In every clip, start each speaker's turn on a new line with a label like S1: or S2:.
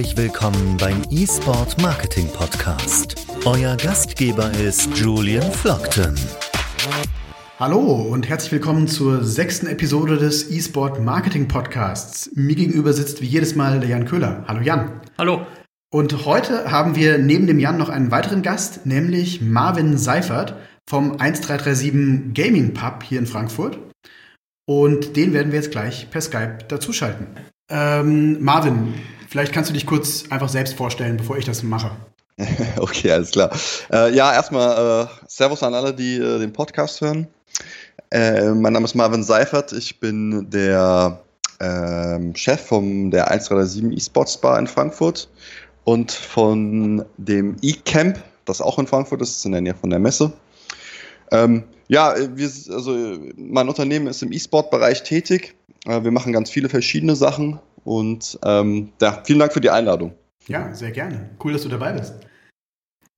S1: Herzlich willkommen beim eSport Marketing Podcast. Euer Gastgeber ist Julian Flockton.
S2: Hallo und herzlich willkommen zur sechsten Episode des eSport Marketing Podcasts. Mir gegenüber sitzt wie jedes Mal der Jan Köhler. Hallo Jan.
S3: Hallo.
S2: Und heute haben wir neben dem Jan noch einen weiteren Gast, nämlich Marvin Seifert vom 1337 Gaming Pub hier in Frankfurt. Und den werden wir jetzt gleich per Skype dazuschalten. Ähm, Marvin, vielleicht kannst du dich kurz einfach selbst vorstellen, bevor ich das mache.
S4: okay, alles klar. Äh, ja, erstmal äh, Servus an alle, die äh, den Podcast hören. Äh, mein Name ist Marvin Seifert. Ich bin der ähm, Chef von der 137 eSports Bar in Frankfurt und von dem eCamp, das auch in Frankfurt ist, in der Nähe von der Messe. Ähm, ja, wir, also mein Unternehmen ist im E-Sport-Bereich tätig. Äh, wir machen ganz viele verschiedene Sachen und ähm, ja, vielen Dank für die Einladung.
S2: Ja, sehr gerne. Cool, dass du dabei bist.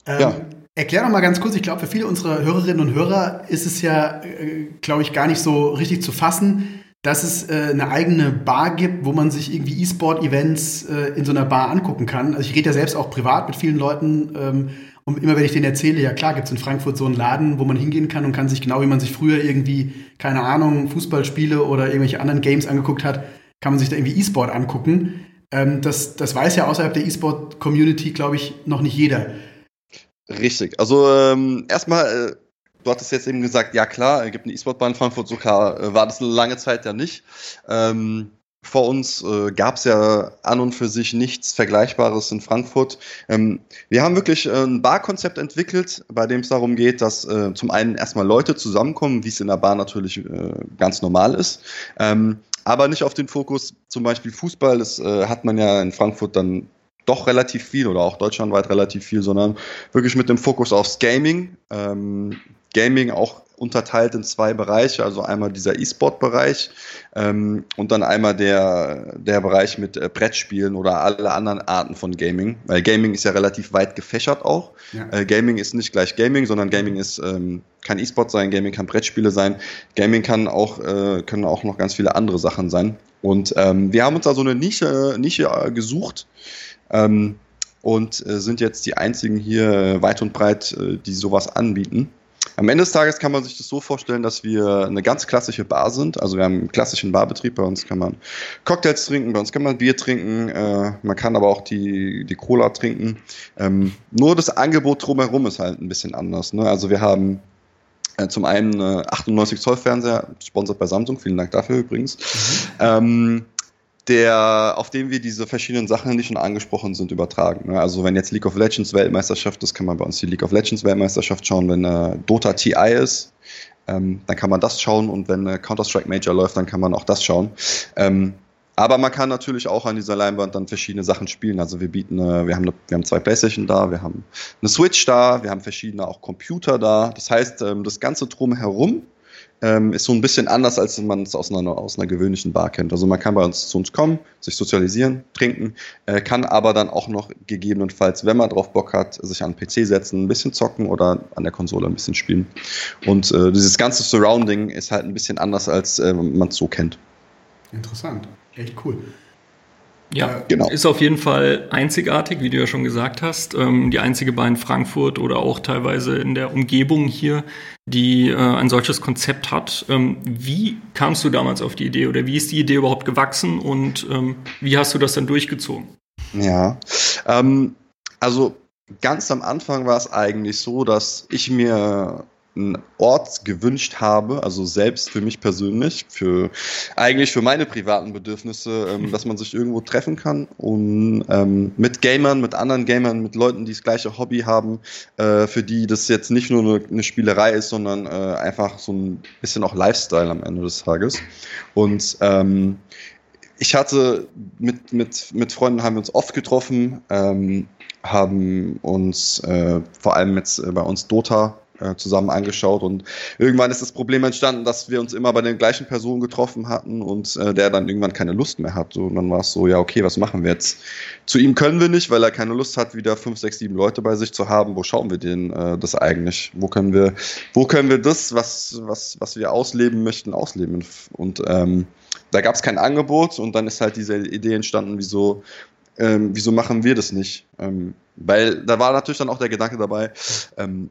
S2: Ähm, ja. Erklär doch mal ganz kurz, ich glaube, für viele unserer Hörerinnen und Hörer ist es ja, äh, glaube ich, gar nicht so richtig zu fassen, dass es äh, eine eigene Bar gibt, wo man sich irgendwie E-Sport-Events äh, in so einer Bar angucken kann. Also ich rede ja selbst auch privat mit vielen Leuten ähm, und immer wenn ich denen erzähle, ja klar, gibt es in Frankfurt so einen Laden, wo man hingehen kann und kann sich genau, wie man sich früher irgendwie, keine Ahnung, Fußballspiele oder irgendwelche anderen Games angeguckt hat, kann man sich da irgendwie E-Sport angucken. Ähm, das, das weiß ja außerhalb der E-Sport-Community, glaube ich, noch nicht jeder.
S4: Richtig. Also ähm, erstmal, äh, du hattest jetzt eben gesagt, ja klar, es gibt eine E-Sport-Bahn in Frankfurt, so klar äh, war das eine lange Zeit ja nicht. Ähm, vor uns äh, gab es ja an und für sich nichts Vergleichbares in Frankfurt. Ähm, wir haben wirklich äh, ein Barkonzept entwickelt, bei dem es darum geht, dass äh, zum einen erstmal Leute zusammenkommen, wie es in der Bar natürlich äh, ganz normal ist, ähm, aber nicht auf den Fokus zum Beispiel Fußball. Das äh, hat man ja in Frankfurt dann doch relativ viel oder auch deutschlandweit relativ viel, sondern wirklich mit dem Fokus aufs Gaming. Ähm, Gaming auch unterteilt in zwei Bereiche, also einmal dieser E-Sport-Bereich ähm, und dann einmal der, der Bereich mit äh, Brettspielen oder alle anderen Arten von Gaming, weil Gaming ist ja relativ weit gefächert auch. Ja. Äh, Gaming ist nicht gleich Gaming, sondern Gaming ist ähm, kann E-Sport sein, Gaming kann Brettspiele sein, Gaming kann auch äh, können auch noch ganz viele andere Sachen sein. Und ähm, wir haben uns da so eine Nische, Nische äh, gesucht. Ähm, und äh, sind jetzt die einzigen hier äh, weit und breit, die sowas anbieten. Am Ende des Tages kann man sich das so vorstellen, dass wir eine ganz klassische Bar sind. Also wir haben einen klassischen Barbetrieb. Bei uns kann man Cocktails trinken, bei uns kann man Bier trinken, äh, man kann aber auch die, die Cola trinken. Ähm, nur das Angebot drumherum ist halt ein bisschen anders. Ne? Also wir haben äh, zum einen äh, 98 Zoll Fernseher, sponsert bei Samsung, vielen Dank dafür übrigens. Mhm. Ähm, der, auf dem wir diese verschiedenen Sachen, die schon angesprochen sind, übertragen. Ne? Also wenn jetzt League of Legends Weltmeisterschaft ist, kann man bei uns die League of Legends Weltmeisterschaft schauen. Wenn äh, Dota TI ist, ähm, dann kann man das schauen und wenn äh, Counter-Strike Major läuft, dann kann man auch das schauen. Ähm, aber man kann natürlich auch an dieser Leinwand dann verschiedene Sachen spielen. Also wir bieten, äh, wir haben, eine, wir haben zwei Playstation da, wir haben eine Switch da, wir haben verschiedene auch Computer da. Das heißt, ähm, das ganze drumherum ähm, ist so ein bisschen anders, als man es aus einer, aus einer gewöhnlichen Bar kennt. Also man kann bei uns zu uns kommen, sich sozialisieren, trinken, äh, kann aber dann auch noch gegebenenfalls, wenn man drauf Bock hat, sich an den PC setzen, ein bisschen zocken oder an der Konsole ein bisschen spielen. Und äh, dieses ganze Surrounding ist halt ein bisschen anders, als äh, man es so kennt.
S2: Interessant, echt cool.
S3: Ja, genau. ist auf jeden Fall einzigartig, wie du ja schon gesagt hast. Ähm, die einzige Bar in Frankfurt oder auch teilweise in der Umgebung hier, die äh, ein solches Konzept hat. Ähm, wie kamst du damals auf die Idee oder wie ist die Idee überhaupt gewachsen und ähm, wie hast du das dann durchgezogen?
S4: Ja, ähm, also ganz am Anfang war es eigentlich so, dass ich mir einen Ort gewünscht habe, also selbst für mich persönlich, für eigentlich für meine privaten Bedürfnisse, ähm, dass man sich irgendwo treffen kann und ähm, mit Gamern, mit anderen Gamern, mit Leuten, die das gleiche Hobby haben, äh, für die das jetzt nicht nur eine, eine Spielerei ist, sondern äh, einfach so ein bisschen auch Lifestyle am Ende des Tages. Und ähm, ich hatte mit, mit, mit Freunden haben wir uns oft getroffen, ähm, haben uns äh, vor allem jetzt äh, bei uns Dota äh, zusammen angeschaut und irgendwann ist das Problem entstanden, dass wir uns immer bei den gleichen Personen getroffen hatten und äh, der dann irgendwann keine Lust mehr hat. Und dann war es so, ja, okay, was machen wir jetzt? Zu ihm können wir nicht, weil er keine Lust hat, wieder fünf, sechs, sieben Leute bei sich zu haben. Wo schauen wir denn äh, das eigentlich? Wo können wir, wo können wir das, was, was, was wir ausleben möchten, ausleben? Und ähm, da gab es kein Angebot und dann ist halt diese Idee entstanden, wieso ähm, wieso machen wir das nicht? Ähm, weil da war natürlich dann auch der Gedanke dabei, ähm,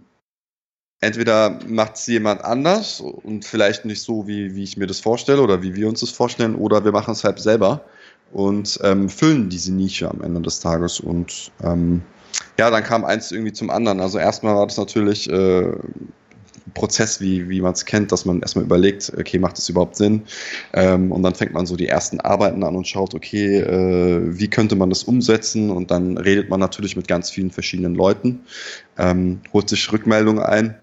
S4: entweder macht es jemand anders und vielleicht nicht so, wie, wie ich mir das vorstelle oder wie wir uns das vorstellen, oder wir machen es halt selber und ähm, füllen diese Nische am Ende des Tages. Und ähm, ja, dann kam eins irgendwie zum anderen. Also erstmal war das natürlich äh, Prozess, wie, wie man es kennt, dass man erstmal überlegt, okay, macht das überhaupt Sinn? Ähm, und dann fängt man so die ersten Arbeiten an und schaut, okay, äh, wie könnte man das umsetzen? Und dann redet man natürlich mit ganz vielen verschiedenen Leuten, ähm, holt sich Rückmeldungen ein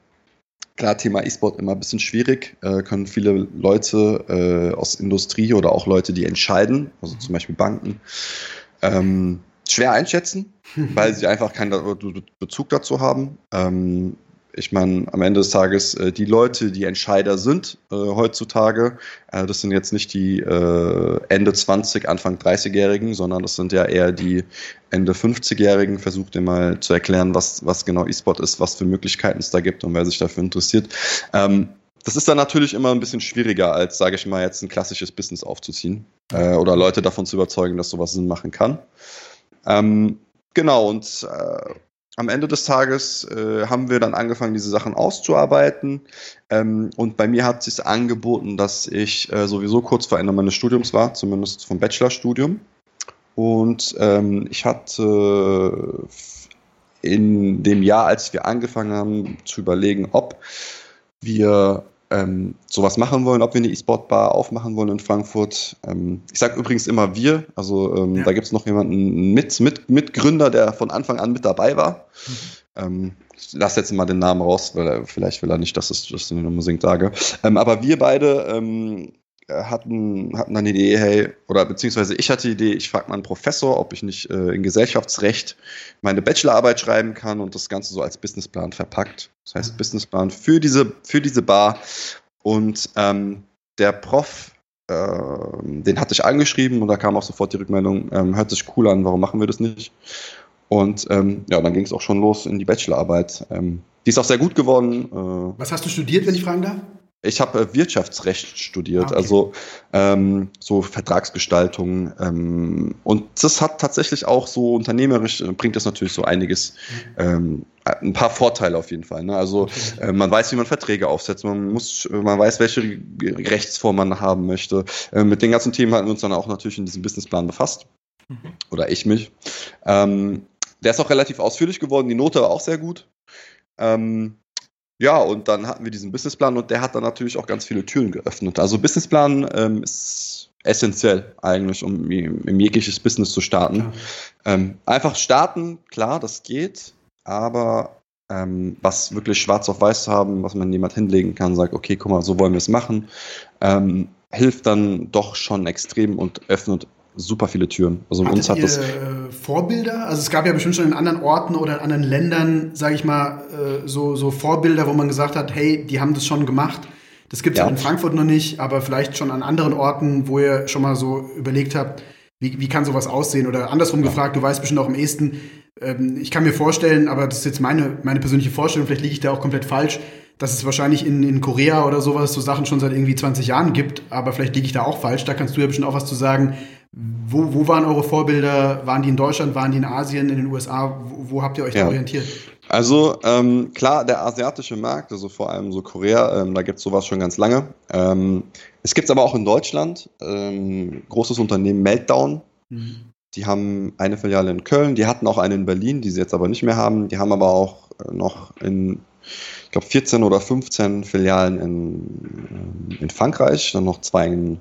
S4: Klar, Thema E-Sport immer ein bisschen schwierig, äh, können viele Leute äh, aus Industrie oder auch Leute, die entscheiden, also zum Beispiel Banken, ähm, schwer einschätzen, weil sie einfach keinen Bezug dazu haben. Ähm, ich meine, am Ende des Tages, äh, die Leute, die Entscheider sind äh, heutzutage, äh, das sind jetzt nicht die äh, Ende 20, Anfang 30-Jährigen, sondern das sind ja eher die Ende 50-Jährigen. Versucht ihr mal zu erklären, was, was genau E-Sport ist, was für Möglichkeiten es da gibt und wer sich dafür interessiert. Ähm, das ist dann natürlich immer ein bisschen schwieriger, als, sage ich mal, jetzt ein klassisches Business aufzuziehen äh, oder Leute davon zu überzeugen, dass sowas Sinn machen kann. Ähm, genau, und äh, am Ende des Tages äh, haben wir dann angefangen, diese Sachen auszuarbeiten. Ähm, und bei mir hat sich angeboten, dass ich äh, sowieso kurz vor Ende meines Studiums war, zumindest vom Bachelorstudium. Und ähm, ich hatte in dem Jahr, als wir angefangen haben zu überlegen, ob wir ähm, sowas machen wollen, ob wir eine E-Sport-Bar aufmachen wollen in Frankfurt. Ähm, ich sage übrigens immer wir, also ähm, ja. da gibt es noch jemanden mit, mit, Mitgründer, der von Anfang an mit dabei war. Mhm. Ähm, ich lasse jetzt mal den Namen raus, weil er, vielleicht will er nicht, dass ich das unbedingt sage. Ähm, aber wir beide ähm, äh, hatten, hatten dann die Idee, hey, oder beziehungsweise ich hatte die Idee, ich frage mal einen Professor, ob ich nicht äh, in Gesellschaftsrecht meine Bachelorarbeit schreiben kann und das Ganze so als Businessplan verpackt. Das heißt, mhm. Businessplan für diese, für diese Bar. Und ähm, der Prof, äh, den hatte ich angeschrieben und da kam auch sofort die Rückmeldung, ähm, hört sich cool an, warum machen wir das nicht? Und ähm, ja, dann ging es auch schon los in die Bachelorarbeit. Ähm, die ist auch sehr gut geworden.
S2: Äh, Was hast du studiert, wenn ich fragen darf?
S4: Ich habe äh, Wirtschaftsrecht studiert, ah, okay. also ähm, so Vertragsgestaltung. Ähm, und das hat tatsächlich auch so unternehmerisch, äh, bringt das natürlich so einiges, mhm. ähm, ein paar Vorteile auf jeden Fall. Ne? Also äh, man weiß, wie man Verträge aufsetzt, man muss, man weiß, welche Rechtsform man haben möchte. Äh, mit den ganzen Themen hatten wir uns dann auch natürlich in diesem Businessplan befasst. Mhm. Oder ich mich. Ähm, der ist auch relativ ausführlich geworden, die Note war auch sehr gut. Ähm, ja, und dann hatten wir diesen Businessplan und der hat dann natürlich auch ganz viele Türen geöffnet. Also Businessplan ähm, ist essentiell eigentlich, um im jegliches Business zu starten. Ähm, einfach starten, klar, das geht, aber ähm, was wirklich schwarz auf weiß zu haben, was man jemand hinlegen kann, sagt, okay, guck mal, so wollen wir es machen, ähm, hilft dann doch schon extrem und öffnet super viele Türen.
S2: Also Hattet uns hat ihr das äh, Vorbilder? Also es gab ja bestimmt schon in anderen Orten oder in anderen Ländern, sage ich mal, äh, so, so Vorbilder, wo man gesagt hat, hey, die haben das schon gemacht. Das gibt es ja. in Frankfurt noch nicht, aber vielleicht schon an anderen Orten, wo ihr schon mal so überlegt habt, wie, wie kann sowas aussehen? Oder andersrum ja. gefragt, du weißt bestimmt auch am ehesten, ähm, ich kann mir vorstellen, aber das ist jetzt meine, meine persönliche Vorstellung, vielleicht liege ich da auch komplett falsch, dass es wahrscheinlich in, in Korea oder sowas so Sachen schon seit irgendwie 20 Jahren gibt, aber vielleicht liege ich da auch falsch. Da kannst du ja bestimmt auch was zu sagen, wo, wo waren eure Vorbilder? Waren die in Deutschland? Waren die in Asien, in den USA? Wo, wo habt ihr euch ja. da orientiert?
S4: Also ähm, klar, der asiatische Markt, also vor allem so Korea, ähm, da gibt es sowas schon ganz lange. Ähm, es gibt es aber auch in Deutschland. Ähm, großes Unternehmen Meltdown. Mhm. Die haben eine Filiale in Köln, die hatten auch eine in Berlin, die sie jetzt aber nicht mehr haben. Die haben aber auch äh, noch in, ich glaube, 14 oder 15 Filialen in, in Frankreich, dann noch zwei in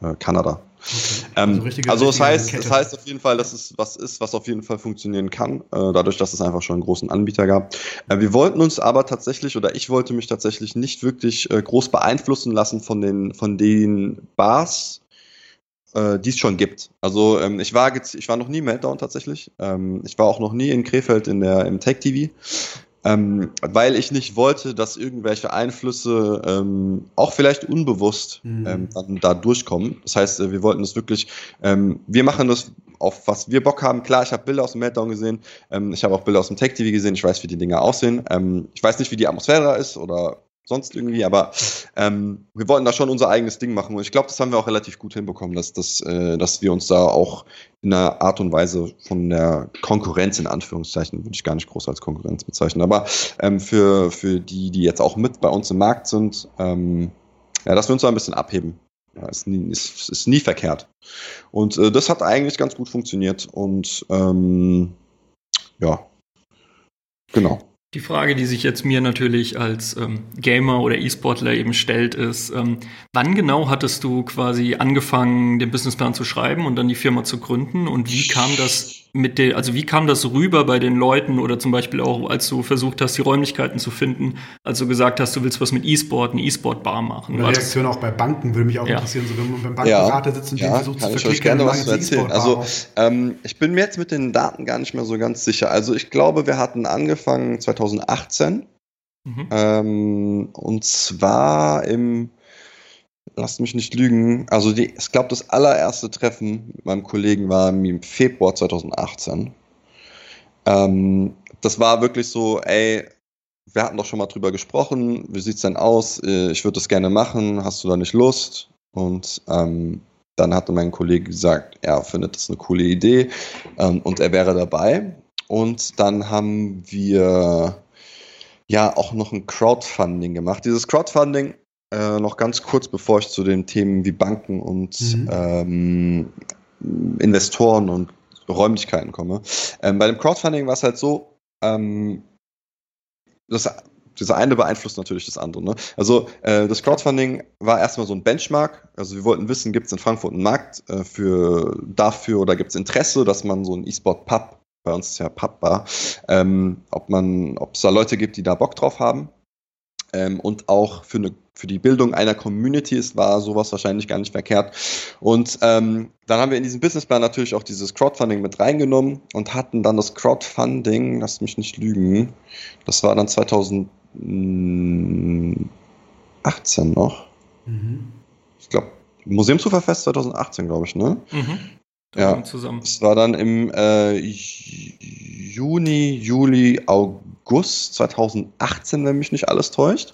S4: äh, Kanada. Okay. Ähm, also, also das heißt, das heißt auf jeden Fall, dass es was ist, was auf jeden Fall funktionieren kann, äh, dadurch, dass es einfach schon einen großen Anbieter gab. Äh, wir wollten uns aber tatsächlich, oder ich wollte mich tatsächlich nicht wirklich äh, groß beeinflussen lassen von den, von den Bars, die es schon gibt. Also ähm, ich war ich war noch nie Meltdown tatsächlich. Ähm, ich war auch noch nie in Krefeld in der im Tech TV. Ähm, weil ich nicht wollte, dass irgendwelche Einflüsse ähm, auch vielleicht unbewusst mhm. ähm, dann da durchkommen. Das heißt, äh, wir wollten das wirklich, ähm, wir machen das auf was wir Bock haben. Klar, ich habe Bilder aus dem Meltdown gesehen, ähm, ich habe auch Bilder aus dem Tech TV gesehen, ich weiß, wie die Dinge aussehen. Ähm, ich weiß nicht, wie die Atmosphäre da ist oder sonst irgendwie, aber ähm, wir wollten da schon unser eigenes Ding machen und ich glaube, das haben wir auch relativ gut hinbekommen, dass, dass, äh, dass wir uns da auch in einer Art und Weise von der Konkurrenz in Anführungszeichen, würde ich gar nicht groß als Konkurrenz bezeichnen, aber ähm, für, für die, die jetzt auch mit bei uns im Markt sind, ähm, ja, dass wir uns da ein bisschen abheben. Ja, ist, nie, ist, ist nie verkehrt. Und äh, das hat eigentlich ganz gut funktioniert und ähm, ja, genau.
S3: Die Frage, die sich jetzt mir natürlich als ähm, Gamer oder E-Sportler eben stellt, ist, ähm, wann genau hattest du quasi angefangen, den Businessplan zu schreiben und dann die Firma zu gründen? Und wie kam das mit der, also wie kam das rüber bei den Leuten oder zum Beispiel auch, als du versucht hast, die Räumlichkeiten zu finden, als du gesagt hast, du willst was mit E-Sport, eine E-Sport-Bar machen?
S2: Oder Reaktion auch bei Banken würde mich auch ja. interessieren, so wenn man beim Bankberater sitzt und
S4: ja, den versucht zu verklicken, ich gerne was zu erzählen. Also ähm, ich bin mir jetzt mit den Daten gar nicht mehr so ganz sicher. Also ich glaube, wir hatten angefangen 2018 mhm. ähm, und zwar im lasst mich nicht lügen. Also die, ich glaube, das allererste Treffen mit meinem Kollegen war im Februar 2018. Ähm, das war wirklich so, ey, wir hatten doch schon mal drüber gesprochen, wie sieht's denn aus? Äh, ich würde das gerne machen, hast du da nicht Lust? Und ähm, dann hatte mein Kollege gesagt, er findet das eine coole Idee ähm, und er wäre dabei. Und dann haben wir ja auch noch ein Crowdfunding gemacht. Dieses Crowdfunding äh, noch ganz kurz, bevor ich zu den Themen wie Banken und mhm. ähm, Investoren und Räumlichkeiten komme. Ähm, bei dem Crowdfunding war es halt so, ähm, das, das eine beeinflusst natürlich das andere. Ne? Also äh, das Crowdfunding war erstmal so ein Benchmark. Also wir wollten wissen, gibt es in Frankfurt einen Markt äh, für dafür oder gibt es Interesse, dass man so ein E-Sport-Pub, bei uns ist ja Pub-Bar, ähm, ob man, ob es da Leute gibt, die da Bock drauf haben. Ähm, und auch für eine für die Bildung einer Community ist, war sowas wahrscheinlich gar nicht verkehrt. Und ähm, dann haben wir in diesen Businessplan natürlich auch dieses Crowdfunding mit reingenommen und hatten dann das Crowdfunding, lasst mich nicht lügen, das war dann 2018 noch. Mhm. Ich glaube, Museumsuferfest 2018, glaube ich, ne? Mhm. Ja, zusammen. Es war dann im äh, Juni, Juli, August 2018, wenn mich nicht alles täuscht.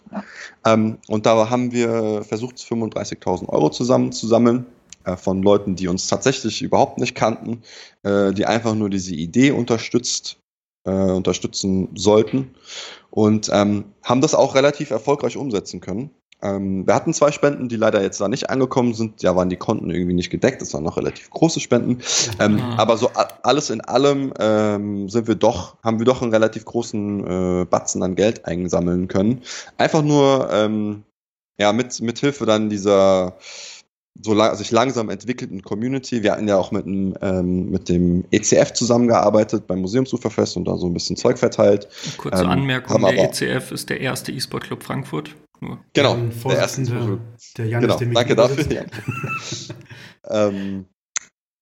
S4: Ähm, und da haben wir versucht, 35.000 Euro zusammenzusammeln äh, von Leuten, die uns tatsächlich überhaupt nicht kannten, äh, die einfach nur diese Idee unterstützt, äh, unterstützen sollten und ähm, haben das auch relativ erfolgreich umsetzen können. Ähm, wir hatten zwei Spenden, die leider jetzt da nicht angekommen sind. Ja, waren die Konten irgendwie nicht gedeckt. Das waren noch relativ große Spenden. Ähm, mhm. Aber so alles in allem ähm, sind wir doch, haben wir doch einen relativ großen äh, Batzen an Geld einsammeln können. Einfach nur ähm, ja mit mit Hilfe dann dieser so lang, sich langsam entwickelten Community. Wir hatten ja auch mit, dem, ähm, mit dem ECF zusammengearbeitet beim Museumsuferfest und da so ein bisschen Zeug verteilt.
S3: Kurze ähm, Anmerkung, der ECF ist der erste E-Sport Club Frankfurt.
S4: Nur. Genau, der erste. Der Janis, genau, danke dafür. Ja. ähm,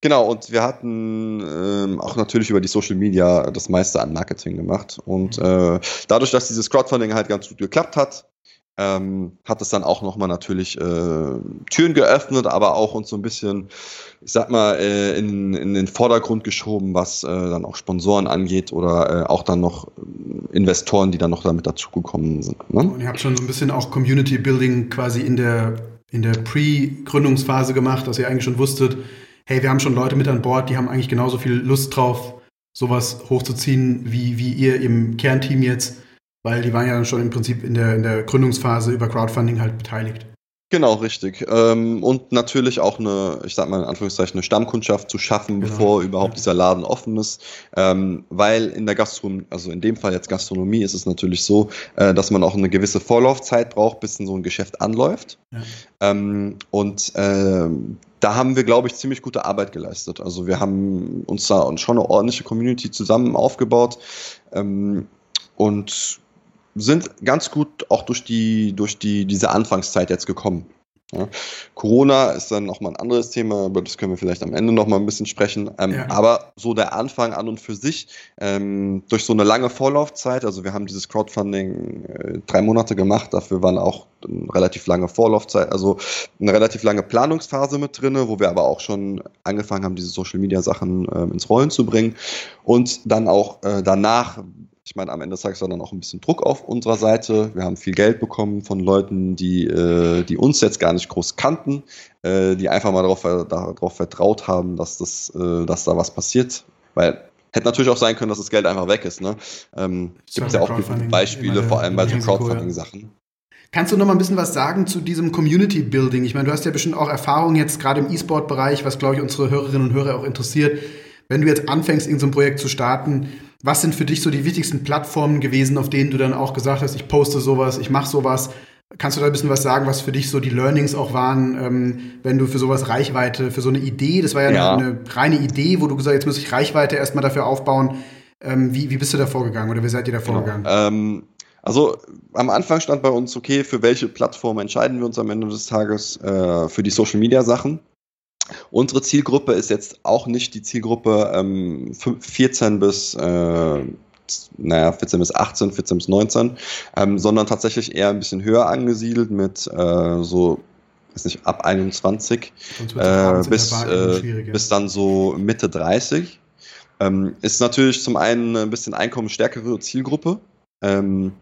S4: genau, und wir hatten ähm, auch natürlich über die Social Media das meiste an Marketing gemacht. Und mhm. äh, dadurch, dass dieses Crowdfunding halt ganz gut geklappt hat, ähm, hat es dann auch nochmal natürlich äh, Türen geöffnet, aber auch uns so ein bisschen, ich sag mal, äh, in, in den Vordergrund geschoben, was äh, dann auch Sponsoren angeht oder äh, auch dann noch Investoren, die dann noch damit dazugekommen sind.
S2: Ne? Und ihr habt schon so ein bisschen auch Community Building quasi in der, in der Pre-Gründungsphase gemacht, dass ihr eigentlich schon wusstet, hey, wir haben schon Leute mit an Bord, die haben eigentlich genauso viel Lust drauf, sowas hochzuziehen, wie, wie ihr im Kernteam jetzt weil die waren ja schon im Prinzip in der, in der Gründungsphase über Crowdfunding halt beteiligt.
S4: Genau, richtig. Ähm, und natürlich auch eine, ich sag mal in Anführungszeichen, eine Stammkundschaft zu schaffen, genau. bevor überhaupt dieser Laden offen ist. Ähm, weil in der Gastronomie, also in dem Fall jetzt Gastronomie, ist es natürlich so, äh, dass man auch eine gewisse Vorlaufzeit braucht, bis so ein Geschäft anläuft. Ja. Ähm, und da haben wir, glaube ich, ziemlich gute Arbeit geleistet. Also wir haben uns da schon eine ordentliche Community zusammen aufgebaut. Und sind ganz gut auch durch die, durch die, diese Anfangszeit jetzt gekommen. Ja. Corona ist dann nochmal ein anderes Thema, über das können wir vielleicht am Ende nochmal ein bisschen sprechen. Ähm, ja. Aber so der Anfang an und für sich, ähm, durch so eine lange Vorlaufzeit, also wir haben dieses Crowdfunding äh, drei Monate gemacht, dafür waren auch eine relativ lange Vorlaufzeit, also eine relativ lange Planungsphase mit drin, wo wir aber auch schon angefangen haben, diese Social Media Sachen äh, ins Rollen zu bringen. Und dann auch äh, danach Ich meine, am Ende des Tages war dann auch ein bisschen Druck auf unserer Seite. Wir haben viel Geld bekommen von Leuten, die, äh, die uns jetzt gar nicht groß kannten, äh, die einfach mal darauf, darauf vertraut haben, dass, das, äh, dass da was passiert. Weil hätte natürlich auch sein können, dass das Geld einfach weg ist. Ne? Ähm, Gibt ja auch Beispiele, vor allem bei so Crowdfunding-Sachen.
S2: Kannst du noch mal ein bisschen was sagen zu diesem Community Building? Ich meine, du hast ja bestimmt auch Erfahrung jetzt gerade im E-Sport-Bereich, was, glaube ich, unsere Hörerinnen und Hörer auch interessiert. Wenn du jetzt anfängst, irgendein so Projekt zu starten, was sind für dich so die wichtigsten Plattformen gewesen, auf denen du dann auch gesagt hast, ich poste sowas, ich mache sowas? Kannst du da ein bisschen was sagen, was für dich so die Learnings auch waren, ähm, wenn du für sowas Reichweite, für so eine Idee, das war ja, ja. Eine, eine, reine Idee, wo du gesagt hast, jetzt muss ich Reichweite erstmal dafür aufbauen. Ähm, wie, wie bist du da vorgegangen oder wie seid ihr da genau. vorgegangen?
S4: Genau. Ähm, also am Anfang stand bei uns, okay, für welche Plattform entscheiden wir uns am Ende des Tages äh, für die Social Media Sachen. Unsere Zielgruppe ist jetzt auch nicht die Zielgruppe ähm, 14 bis äh, naja, 14 bis 18, 14 bis 19, ähm, sondern tatsächlich eher ein bisschen höher angesiedelt mit äh, so, weiß nicht, ab 21 äh, bis, äh, bis dann so Mitte 30. Ähm, ist natürlich zum einen ein bisschen einkommensstärkere Zielgruppe. Ähm,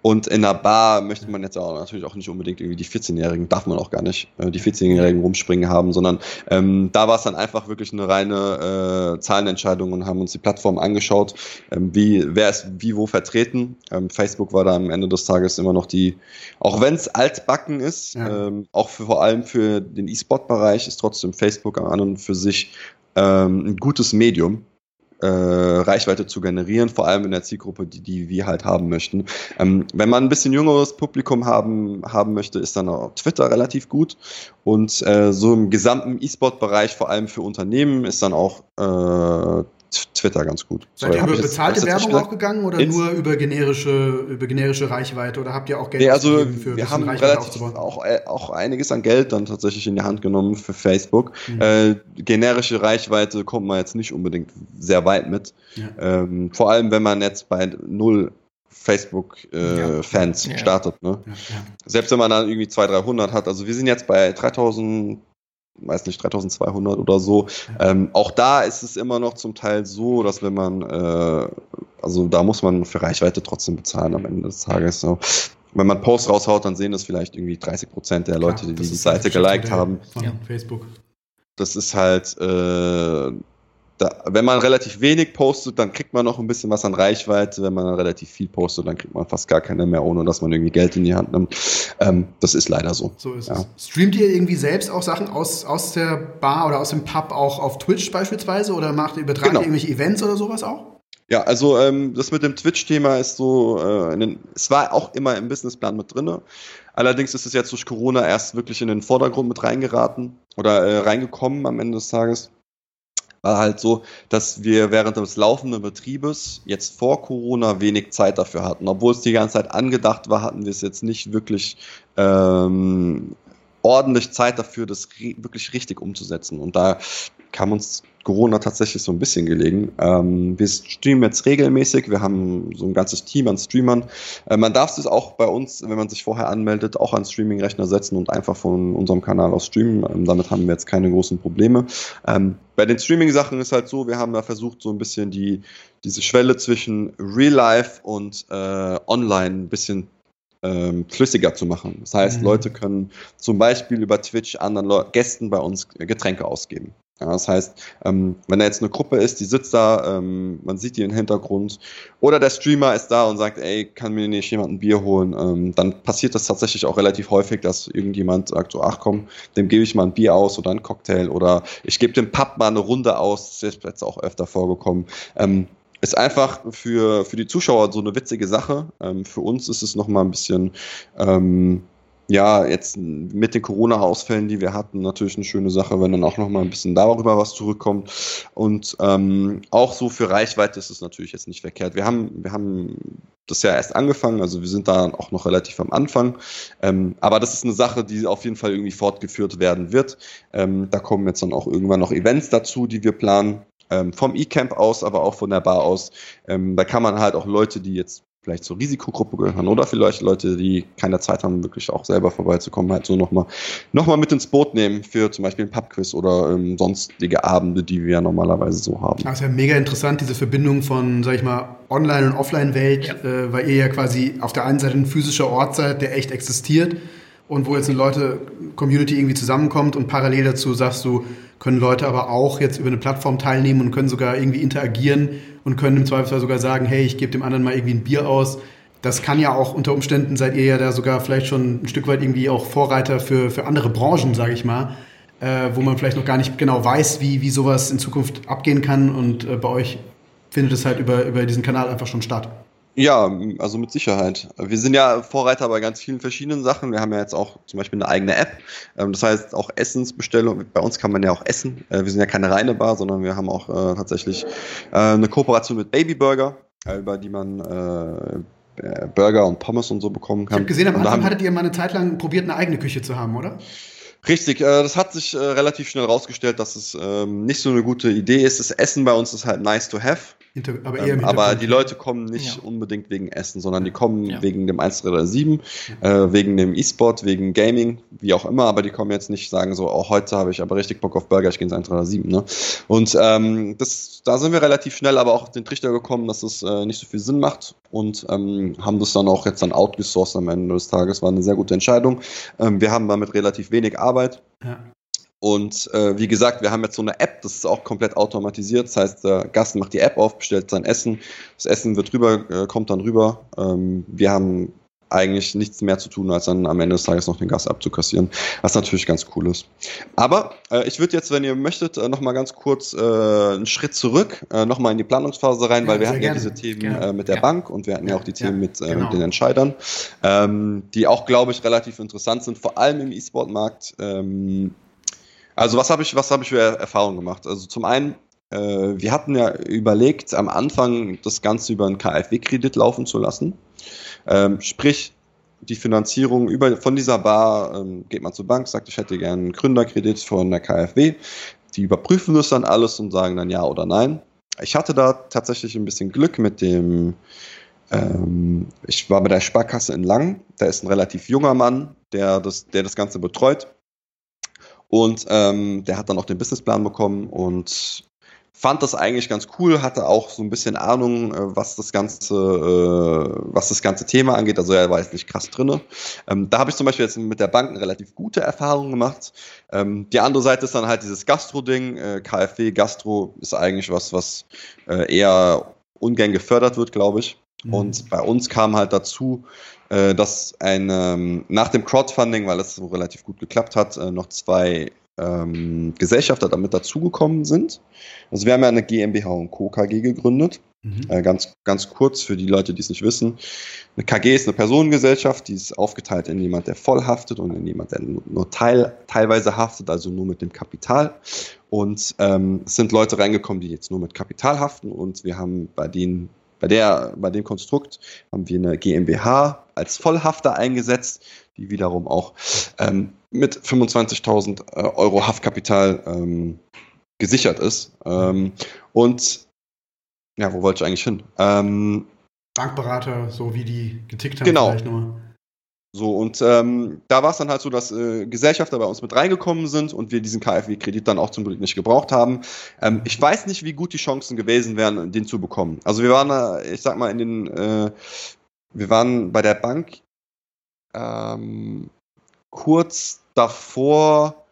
S4: und in einer Bar möchte man jetzt auch natürlich auch nicht unbedingt irgendwie die 14-Jährigen, darf man auch gar nicht, äh, die 14-Jährigen rumspringen haben, sondern ähm, da war es dann einfach wirklich eine reine äh, Zahlenentscheidung und haben uns die Plattform angeschaut, ähm, wie, wer ist wie wo vertreten. Ähm, Facebook war da am Ende des Tages immer noch die, auch wenn es altbacken ist, ja. ähm, auch für, vor allem für den E-Sport-Bereich ist trotzdem Facebook an und für sich ähm, ein gutes Medium äh, Reichweite zu generieren, vor allem in der Zielgruppe, die, die wir halt haben möchten. Ähm, wenn man ein bisschen jüngeres Publikum haben, haben möchte, ist dann auch Twitter relativ gut. Und äh, so im gesamten E-Sport-Bereich, vor allem für Unternehmen, ist dann auch äh, Twitter ganz gut.
S2: Seid ihr über bezahlte Werbung auch gegangen oder Ins nur über generische, über generische Reichweite oder habt ihr auch
S4: Geld nee, also für wir haben Reichweite relativ auch, äh, auch einiges an Geld dann tatsächlich in die Hand genommen für Facebook. Mhm. Äh, generische Reichweite kommt man jetzt nicht unbedingt sehr weit mit. Ja. Ähm, vor allem, wenn man jetzt bei null Facebook-Fans äh, ja. startet. Ne? Ja, Selbst wenn man dann irgendwie 200, 300 hat. Also wir sind jetzt bei 3000 weiß nicht, 3200 oder so. Ähm, auch da ist es immer noch zum Teil so, dass wenn man, äh, also da muss man für Reichweite trotzdem bezahlen am Ende des Tages. So. Wenn man Posts raushaut, dann sehen das vielleicht irgendwie 30 Prozent der Leute, Klar, die die Seite geliked haben.
S2: Von ja. Facebook.
S4: Das ist halt, äh, da, wenn man relativ wenig postet, dann kriegt man noch ein bisschen was an Reichweite. Wenn man relativ viel postet, dann kriegt man fast gar keine mehr, ohne dass man irgendwie Geld in die Hand nimmt. Ähm, das ist leider so.
S2: So ist ja. es. Streamt ihr irgendwie selbst auch Sachen aus, aus der Bar oder aus dem Pub auch auf Twitch beispielsweise? Oder macht ihr, übertragt genau. ihr irgendwelche Events oder sowas auch?
S4: Ja, also ähm, das mit dem Twitch-Thema ist so, äh, den, es war auch immer im Businessplan mit drinne. Allerdings ist es jetzt durch Corona erst wirklich in den Vordergrund mit reingeraten oder äh, reingekommen am Ende des Tages war halt so, dass wir während des laufenden Betriebes jetzt vor Corona wenig Zeit dafür hatten. Obwohl es die ganze Zeit angedacht war, hatten wir es jetzt nicht wirklich ähm, ordentlich Zeit dafür, das wirklich richtig umzusetzen. Und da kam uns Corona tatsächlich so ein bisschen gelegen. Ähm, wir streamen jetzt regelmäßig. Wir haben so ein ganzes Team an Streamern. Äh, man darf es auch bei uns, wenn man sich vorher anmeldet, auch an Streaming-Rechner setzen und einfach von unserem Kanal aus streamen. Ähm, damit haben wir jetzt keine großen Probleme. Ähm, bei den Streaming-Sachen ist halt so, wir haben da versucht, so ein bisschen die, diese Schwelle zwischen Real Life und äh, Online ein bisschen ähm, flüssiger zu machen. Das heißt, mhm. Leute können zum Beispiel über Twitch anderen Le Gästen bei uns Getränke ausgeben. Ja, das heißt, ähm, wenn da jetzt eine Gruppe ist, die sitzt da, ähm, man sieht die im Hintergrund, oder der Streamer ist da und sagt, ey, kann mir nicht jemand ein Bier holen, ähm, dann passiert das tatsächlich auch relativ häufig, dass irgendjemand sagt, so, ach komm, dem gebe ich mal ein Bier aus oder ein Cocktail oder ich gebe dem Pub mal eine Runde aus, das ist jetzt auch öfter vorgekommen. Ähm, ist einfach für, für die Zuschauer so eine witzige Sache. Ähm, für uns ist es nochmal ein bisschen, ähm, ja, jetzt mit den Corona-Ausfällen, die wir hatten, natürlich eine schöne Sache, wenn dann auch noch mal ein bisschen darüber was zurückkommt. Und ähm, auch so für Reichweite ist es natürlich jetzt nicht verkehrt. Wir haben, wir haben das ja erst angefangen, also wir sind da auch noch relativ am Anfang. Ähm, aber das ist eine Sache, die auf jeden Fall irgendwie fortgeführt werden wird. Ähm, da kommen jetzt dann auch irgendwann noch Events dazu, die wir planen. Ähm, vom E-Camp aus, aber auch von der Bar aus. Ähm, da kann man halt auch Leute, die jetzt vielleicht zur Risikogruppe gehören oder vielleicht Leute, die keine Zeit haben, wirklich auch selber vorbeizukommen, halt so nochmal noch mal mit ins Boot nehmen für zum Beispiel ein Pubquiz oder ähm, sonstige Abende, die wir normalerweise so haben.
S2: Das ist ja mega interessant, diese Verbindung von, sag ich mal, Online- und Offline-Welt, ja. äh, weil ihr ja quasi auf der einen Seite ein physischer Ort seid, der echt existiert und wo jetzt eine Leute, Community irgendwie zusammenkommt und parallel dazu sagst du, können Leute aber auch jetzt über eine Plattform teilnehmen und können sogar irgendwie interagieren und können im Zweifelsfall sogar sagen, hey, ich gebe dem anderen mal irgendwie ein Bier aus. Das kann ja auch unter Umständen, seid ihr ja da sogar vielleicht schon ein Stück weit irgendwie auch Vorreiter für, für andere Branchen, sage ich mal, äh, wo man vielleicht noch gar nicht genau weiß, wie, wie sowas in Zukunft abgehen kann. Und äh, bei euch findet es halt über, über diesen Kanal einfach schon statt.
S4: Ja, also mit Sicherheit. Wir sind ja Vorreiter bei ganz vielen verschiedenen Sachen. Wir haben ja jetzt auch zum Beispiel eine eigene App. Ähm, das heißt auch Essensbestellung. Bei uns kann man ja auch essen. Äh, wir sind ja keine reine Bar, sondern wir haben auch äh, tatsächlich äh, eine Kooperation mit Baby Burger, über die man Burger und Pommes und so bekommen kann. Ich
S2: habe gesehen, am Anfang hattet ihr mal eine Zeit lang probiert, eine eigene Küche zu haben, oder?
S4: Richtig, das hat sich relativ schnell rausgestellt, dass es ähm, nicht so eine gute Idee ist. Das Essen bei uns ist halt nice to have. Hinter, aber, ähm, aber die Leute kommen nicht ja. unbedingt wegen Essen, sondern die kommen ja. wegen dem 137, ja. äh, wegen dem E-Sport, wegen Gaming, wie auch immer, aber die kommen jetzt nicht sagen so, auch oh, heute habe ich aber richtig Bock auf Burger, ich gehe ins 137. Ne? Und ähm, das, da sind wir relativ schnell aber auch auf den Trichter gekommen, dass es äh, nicht so viel Sinn macht und ähm, haben das dann auch jetzt dann outgesourced am Ende des Tages. War eine sehr gute Entscheidung. Ähm, wir haben damit relativ wenig Arbeit. Ja. Und äh, wie gesagt, wir haben jetzt so eine App, das ist auch komplett automatisiert. Das heißt, der Gast macht die App auf, bestellt sein Essen, das Essen wird rüber, äh, kommt dann rüber. Ähm, wir haben eigentlich nichts mehr zu tun, als dann am Ende des Tages noch den Gast abzukassieren, was natürlich ganz cool ist. Aber äh, ich würde jetzt, wenn ihr möchtet, äh, noch mal ganz kurz äh, einen Schritt zurück, äh, noch mal in die Planungsphase rein, ja, weil wir hatten gerne. ja diese Themen äh, mit der ja. Bank und wir hatten ja auch die Themen mit, äh, genau. mit den Entscheidern, ähm, die auch, glaube ich, relativ interessant sind, vor allem im E-Sport-Markt. Ähm, also was habe ich, was habe ich für Erfahrungen gemacht? Also zum einen, äh, wir hatten ja überlegt, am Anfang das Ganze über einen KfW-Kredit laufen zu lassen. Ähm, sprich, die Finanzierung über, von dieser Bar ähm, geht man zur Bank, sagt, ich hätte gerne einen Gründerkredit von der KfW. Die überprüfen das dann alles und sagen dann ja oder nein. Ich hatte da tatsächlich ein bisschen Glück mit dem, ähm, ich war bei der Sparkasse in Lang, da ist ein relativ junger Mann, der das, der das Ganze betreut. Und ähm, der hat dann auch den Businessplan bekommen und fand das eigentlich ganz cool, hatte auch so ein bisschen Ahnung, äh, was das ganze, äh, was das ganze Thema angeht. Also er war jetzt nicht krass drinne. Ähm, da habe ich zum Beispiel jetzt mit der Bank eine relativ gute Erfahrung gemacht. Ähm, die andere Seite ist dann halt dieses Gastro-Ding. Äh, KfW Gastro ist eigentlich was, was äh, eher ungern gefördert wird, glaube ich. Mhm. Und bei uns kam halt dazu, äh, dass ein, ähm, nach dem Crowdfunding, weil es so relativ gut geklappt hat, äh, noch zwei ähm, Gesellschafter damit dazugekommen sind. Also wir haben ja eine GmbH und Co. KG gegründet. Mhm. Äh, ganz, ganz kurz für die Leute, die es nicht wissen. Eine KG ist eine Personengesellschaft, die ist aufgeteilt in jemand, der voll haftet und in jemand, der nur teil, teilweise haftet, also nur mit dem Kapital. Und ähm, es sind Leute reingekommen, die jetzt nur mit Kapital haften und wir haben bei denen bei, der, bei dem Konstrukt haben wir eine GmbH als Vollhafter eingesetzt, die wiederum auch ähm, mit 25.000 äh, Euro Haftkapital ähm, gesichert ist. Ähm, und ja, wo wollte ich eigentlich hin? Ähm,
S2: Bankberater, so wie die getickt haben,
S4: genau. So, und ähm, da war es dann halt so, dass äh, Gesellschafter bei uns mit reingekommen sind und wir diesen KfW-Kredit dann auch zum Glück nicht gebraucht haben. Ähm, ich weiß nicht, wie gut die Chancen gewesen wären, den zu bekommen. Also wir waren, äh, ich sag mal, in den, äh, wir waren bei der Bank ähm, kurz davor,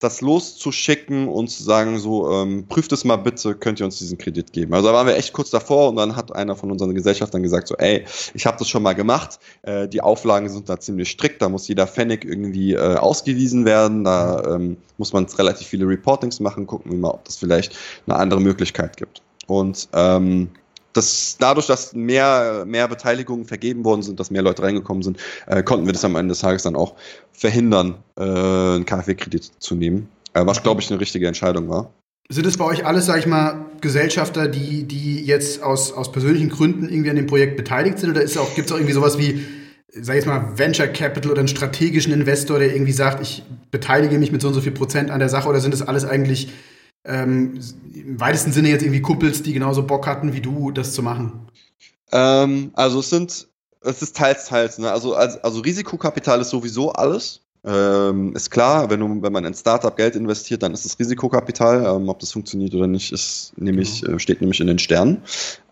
S4: das loszuschicken und zu sagen, so, ähm, prüft es mal bitte, könnt ihr uns diesen Kredit geben. Also da waren wir echt kurz davor und dann hat einer von unseren Gesellschaftern gesagt, so, ey, ich habe das schon mal gemacht, äh, die Auflagen sind da ziemlich strikt, da muss jeder Pfennig irgendwie äh, ausgewiesen werden, da ähm, muss man relativ viele Reportings machen, gucken wir mal, ob das vielleicht eine andere Möglichkeit gibt. Und ähm, das, dadurch, dass mehr, mehr Beteiligungen vergeben worden sind, dass mehr Leute reingekommen sind, äh, konnten wir das am Ende des Tages dann auch verhindern, äh, einen KfW-Kredit zu nehmen. Äh, was, glaube ich, eine richtige Entscheidung war.
S2: Sind es bei euch alles, sag ich mal, Gesellschafter, die, die jetzt aus, aus persönlichen Gründen irgendwie an dem Projekt beteiligt sind? Oder gibt es auch, irgendwie sowas wie, sag ich mal, Venture Capital oder einen strategischen Investor, der irgendwie sagt, ich beteilige mich mit so und so viel Prozent an der Sache? Oder sind es alles eigentlich ähm, im weitesten Sinne jetzt irgendwie Kumpels, die genauso Bock hatten wie du, das zu machen?
S4: Ähm, also es sind, es ist teils, teils. Ne? Also, also, also Risikokapital ist sowieso alles. Ähm, ist klar, wenn, du, wenn man in Startup Geld investiert, dann ist es Risikokapital. Ähm, ob das funktioniert oder nicht, ist nämlich, genau. äh, steht nämlich in den Sternen.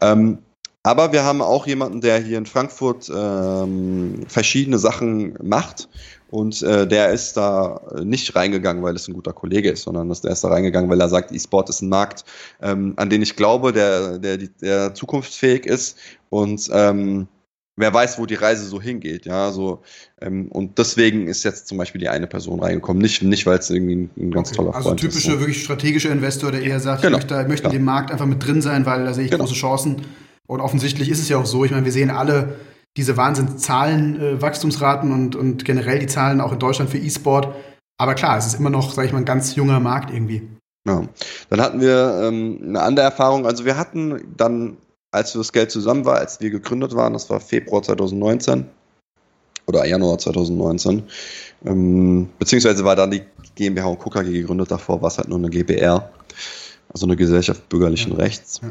S4: Ähm, aber wir haben auch jemanden, der hier in Frankfurt ähm, verschiedene Sachen macht. Und äh, der ist da nicht reingegangen, weil es ein guter Kollege ist, sondern der ist da reingegangen, weil er sagt, E-Sport ist ein Markt, ähm, an den ich glaube, der, der, der zukunftsfähig ist. Und ähm, wer weiß, wo die Reise so hingeht, ja, so ähm, und deswegen ist jetzt zum Beispiel die eine Person reingekommen, nicht, nicht weil es irgendwie ein, ein ganz okay. toller
S2: also
S4: Freund
S2: ist. Also typischer, wirklich strategischer Investor, der eher sagt, genau. ich möchte, möchte in dem Markt einfach mit drin sein, weil da sehe ich genau. große Chancen. Und offensichtlich ist es ja auch so, ich meine, wir sehen alle diese Wahnsinnszahlen, äh, Wachstumsraten und, und generell die Zahlen auch in Deutschland für E-Sport. Aber klar, es ist immer noch, sage ich mal, ein ganz junger Markt irgendwie.
S4: Ja. Dann hatten wir ähm, eine andere Erfahrung. Also wir hatten dann als das Geld zusammen war, als wir gegründet waren, das war Februar 2019 oder Januar 2019, ähm, beziehungsweise war dann die GmbH und KKG gegründet, davor war es halt nur eine GBR, also eine Gesellschaft bürgerlichen ja. Rechts. Ja.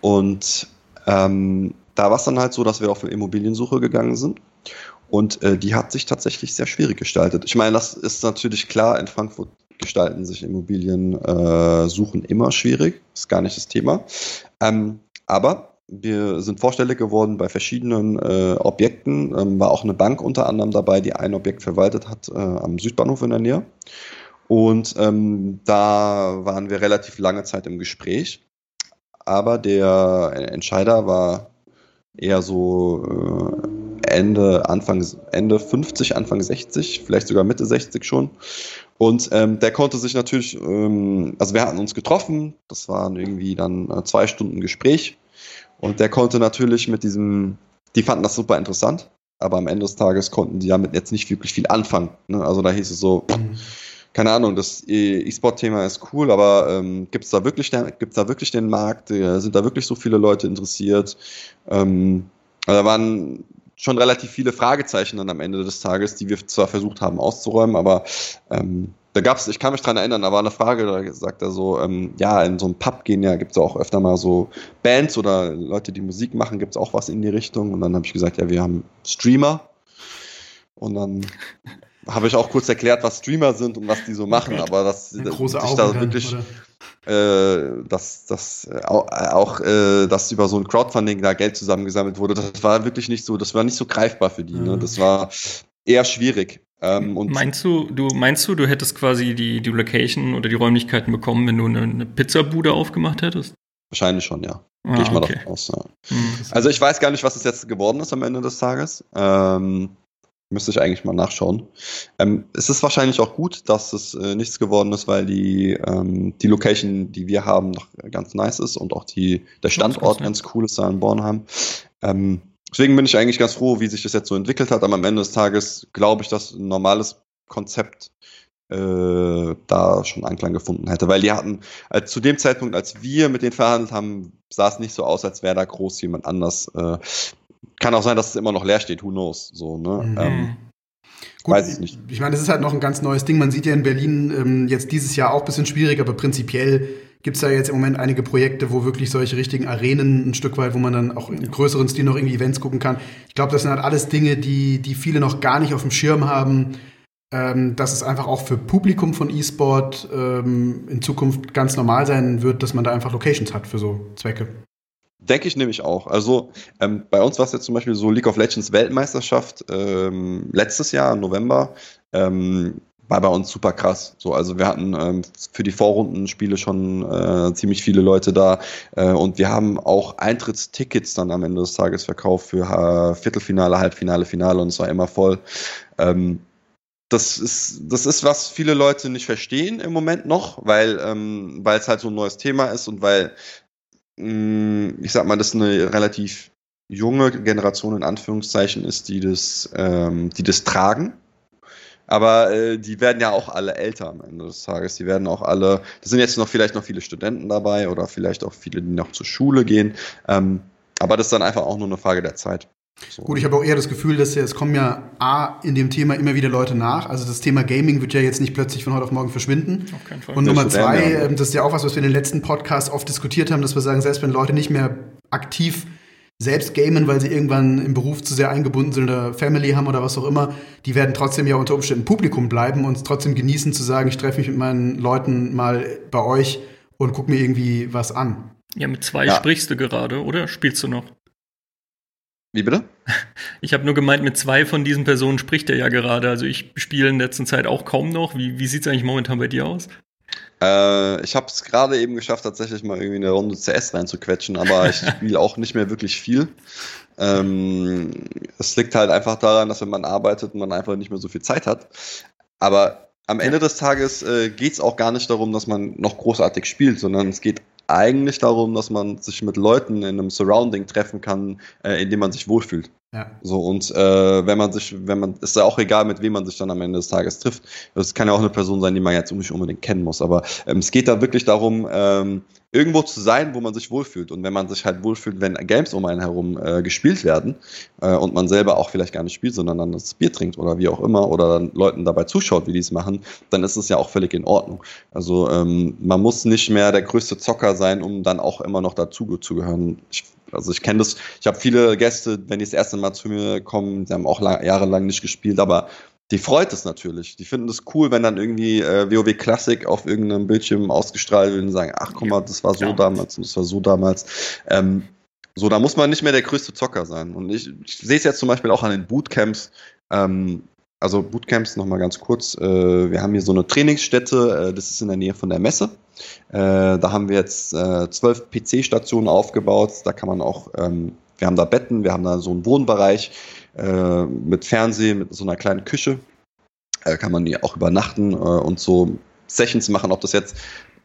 S4: Und ähm, da war es dann halt so, dass wir auf eine Immobiliensuche gegangen sind. Und äh, die hat sich tatsächlich sehr schwierig gestaltet. Ich meine, das ist natürlich klar, in Frankfurt gestalten sich Immobilien-Suchen äh, immer schwierig. Ist gar nicht das Thema. Ähm, aber wir sind vorstellig geworden bei verschiedenen äh, Objekten. Ähm, war auch eine Bank unter anderem dabei, die ein Objekt verwaltet hat äh, am Südbahnhof in der Nähe. Und ähm, da waren wir relativ lange Zeit im Gespräch. Aber der Entscheider war eher so äh, Ende, Anfang, Ende 50, Anfang 60, vielleicht sogar Mitte 60 schon. Und ähm, der konnte sich natürlich, ähm, also wir hatten uns getroffen, das waren irgendwie dann äh, zwei Stunden Gespräch. Und der konnte natürlich mit diesem, die fanden das super interessant, aber am Ende des Tages konnten die damit jetzt nicht wirklich viel anfangen. Ne? Also da hieß es so, mhm. Keine Ahnung, das E-Sport-Thema ist cool, aber ähm, gibt es da, wirklich, da wirklich den Markt? Äh, sind da wirklich so viele Leute interessiert? Ähm, also da waren schon relativ viele Fragezeichen dann am Ende des Tages, die wir zwar versucht haben auszuräumen, aber ähm, da gab's, ich kann mich dran erinnern, da war eine Frage, da sagt er so, ähm, ja, in so einem Pub gehen ja, gibt es auch öfter mal so Bands oder Leute, die Musik machen, gibt es auch was in die Richtung. Und dann habe ich gesagt, ja, wir haben Streamer. Und dann habe ich auch kurz erklärt, was Streamer sind und was die so machen, aber dass sich da wirklich äh, dass, dass äh, auch, auch äh, dass über so ein Crowdfunding da Geld zusammengesammelt wurde, das war wirklich nicht so, das war nicht so greifbar für die. Ne? Mhm. Ne? Das war eher schwierig.
S3: Ähm, meinst du, du meinst du, du hättest quasi die, die Location oder die Räumlichkeiten bekommen, wenn du eine, eine Pizzabude aufgemacht hättest?
S4: Wahrscheinlich schon, ja. Ah, Gehe ich mal okay. davon aus. Ja. Mhm. Also ich weiß gar nicht, was es jetzt geworden ist am Ende des Tages. Ähm, müsste ich eigentlich mal nachschauen. Ähm, es ist wahrscheinlich auch gut, dass es äh, nichts geworden ist, weil die, ähm, die Location, die wir haben, noch ganz nice ist und auch die, der Standort ganz, ganz cool ist da in Bornheim. Ähm, Deswegen bin ich eigentlich ganz froh, wie sich das jetzt so entwickelt hat. Aber am Ende des Tages glaube ich, dass ein normales Konzept äh, da schon Anklang gefunden hätte. Weil die hatten, als, zu dem Zeitpunkt, als wir mit denen verhandelt haben, sah es nicht so aus, als wäre da groß jemand anders. Äh, kann auch sein, dass es immer noch leer steht, who knows. So, ne? Mhm. Ähm,
S2: Gut, weiß ich nicht. Ich meine, das ist halt noch ein ganz neues Ding. Man sieht ja in Berlin ähm, jetzt dieses Jahr auch ein bisschen schwierig, aber prinzipiell gibt es da jetzt im Moment einige Projekte, wo wirklich solche richtigen Arenen ein Stück weit, wo man dann auch in größeren Stil noch irgendwie Events gucken kann. Ich glaube, das sind halt alles Dinge, die, die viele noch gar nicht auf dem Schirm haben. Ähm, dass es einfach auch für Publikum von E-Sport ähm, in Zukunft ganz normal sein wird, dass man da einfach Locations hat für so Zwecke.
S4: Denke ich nämlich auch. Also ähm, bei uns war es jetzt zum Beispiel so League of Legends Weltmeisterschaft ähm, letztes Jahr im November. Ähm, war bei uns super krass. So, also wir hatten ähm, für die Vorrundenspiele schon äh, ziemlich viele Leute da äh, und wir haben auch Eintrittstickets dann am Ende des Tages verkauft für äh, Viertelfinale, Halbfinale, Finale und es war immer voll. Ähm, das ist, das ist, was viele Leute nicht verstehen im Moment noch, weil ähm, weil es halt so ein neues Thema ist und weil ich sag mal, das eine relativ junge Generation in Anführungszeichen ist, die das, ähm, die das tragen aber äh, die werden ja auch alle älter am Ende des Tages. Die werden auch alle, da sind jetzt noch vielleicht noch viele Studenten dabei oder vielleicht auch viele, die noch zur Schule gehen. Ähm, aber das ist dann einfach auch nur eine Frage der Zeit.
S2: So. Gut, ich habe auch eher das Gefühl, dass ja, es kommen ja A, in dem Thema immer wieder Leute nach. Also das Thema Gaming wird ja jetzt nicht plötzlich von heute auf morgen verschwinden. Auf keinen Fall. Und Nummer zwei, äh, das ist ja auch was, was wir in den letzten Podcasts oft diskutiert haben, dass wir sagen, selbst wenn Leute nicht mehr aktiv selbst gamen, weil sie irgendwann im Beruf zu sehr eingebunden sind oder Family haben oder was auch immer, die werden trotzdem ja unter Umständen Publikum bleiben und trotzdem genießen zu sagen, ich treffe mich mit meinen Leuten mal bei euch und guck mir irgendwie was an.
S3: Ja, mit zwei ja. sprichst du gerade, oder? Spielst du noch?
S4: Wie bitte?
S3: Ich habe nur gemeint, mit zwei von diesen Personen spricht er ja gerade. Also ich spiele in letzter Zeit auch kaum noch. Wie, wie sieht es eigentlich momentan bei dir aus?
S4: Äh, ich habe es gerade eben geschafft, tatsächlich mal irgendwie eine Runde CS reinzuquetschen, aber ich spiele auch nicht mehr wirklich viel. Ähm, es liegt halt einfach daran, dass wenn man arbeitet, man einfach nicht mehr so viel Zeit hat. Aber am Ende des Tages äh, geht es auch gar nicht darum, dass man noch großartig spielt, sondern es geht eigentlich darum, dass man sich mit Leuten in einem Surrounding treffen kann, äh, in dem man sich wohlfühlt. Ja. So, und äh, wenn man sich, wenn man, ist ja auch egal, mit wem man sich dann am Ende des Tages trifft. Das kann ja auch eine Person sein, die man jetzt nicht unbedingt kennen muss. Aber ähm, es geht da wirklich darum, ähm, irgendwo zu sein, wo man sich wohlfühlt. Und wenn man sich halt wohlfühlt, wenn Games um einen herum äh, gespielt werden äh, und man selber auch vielleicht gar nicht spielt, sondern dann das Bier trinkt oder wie auch immer oder dann Leuten dabei zuschaut, wie die es machen, dann ist es ja auch völlig in Ordnung. Also ähm, man muss nicht mehr der größte Zocker sein, um dann auch immer noch dazu zu gehören. Ich also ich kenne das, ich habe viele Gäste, wenn die das erste Mal zu mir kommen, die haben auch lang, jahrelang nicht gespielt, aber die freut es natürlich. Die finden es cool, wenn dann irgendwie äh, WoW Classic auf irgendeinem Bildschirm ausgestrahlt wird und sagen, ach guck mal, das war so ja. damals und das war so damals. Ähm, so, da muss man nicht mehr der größte Zocker sein. Und ich, ich sehe es jetzt zum Beispiel auch an den Bootcamps. Ähm, also Bootcamps nochmal ganz kurz. Äh, wir haben hier so eine Trainingsstätte, äh, das ist in der Nähe von der Messe. Äh, da haben wir jetzt zwölf PC-Stationen aufgebaut. Da kann man auch, ähm, wir haben da Betten, wir haben da so einen Wohnbereich mit Fernsehen, mit so einer kleinen Küche. Äh, kann man hier auch übernachten und so Sessions machen, ob das jetzt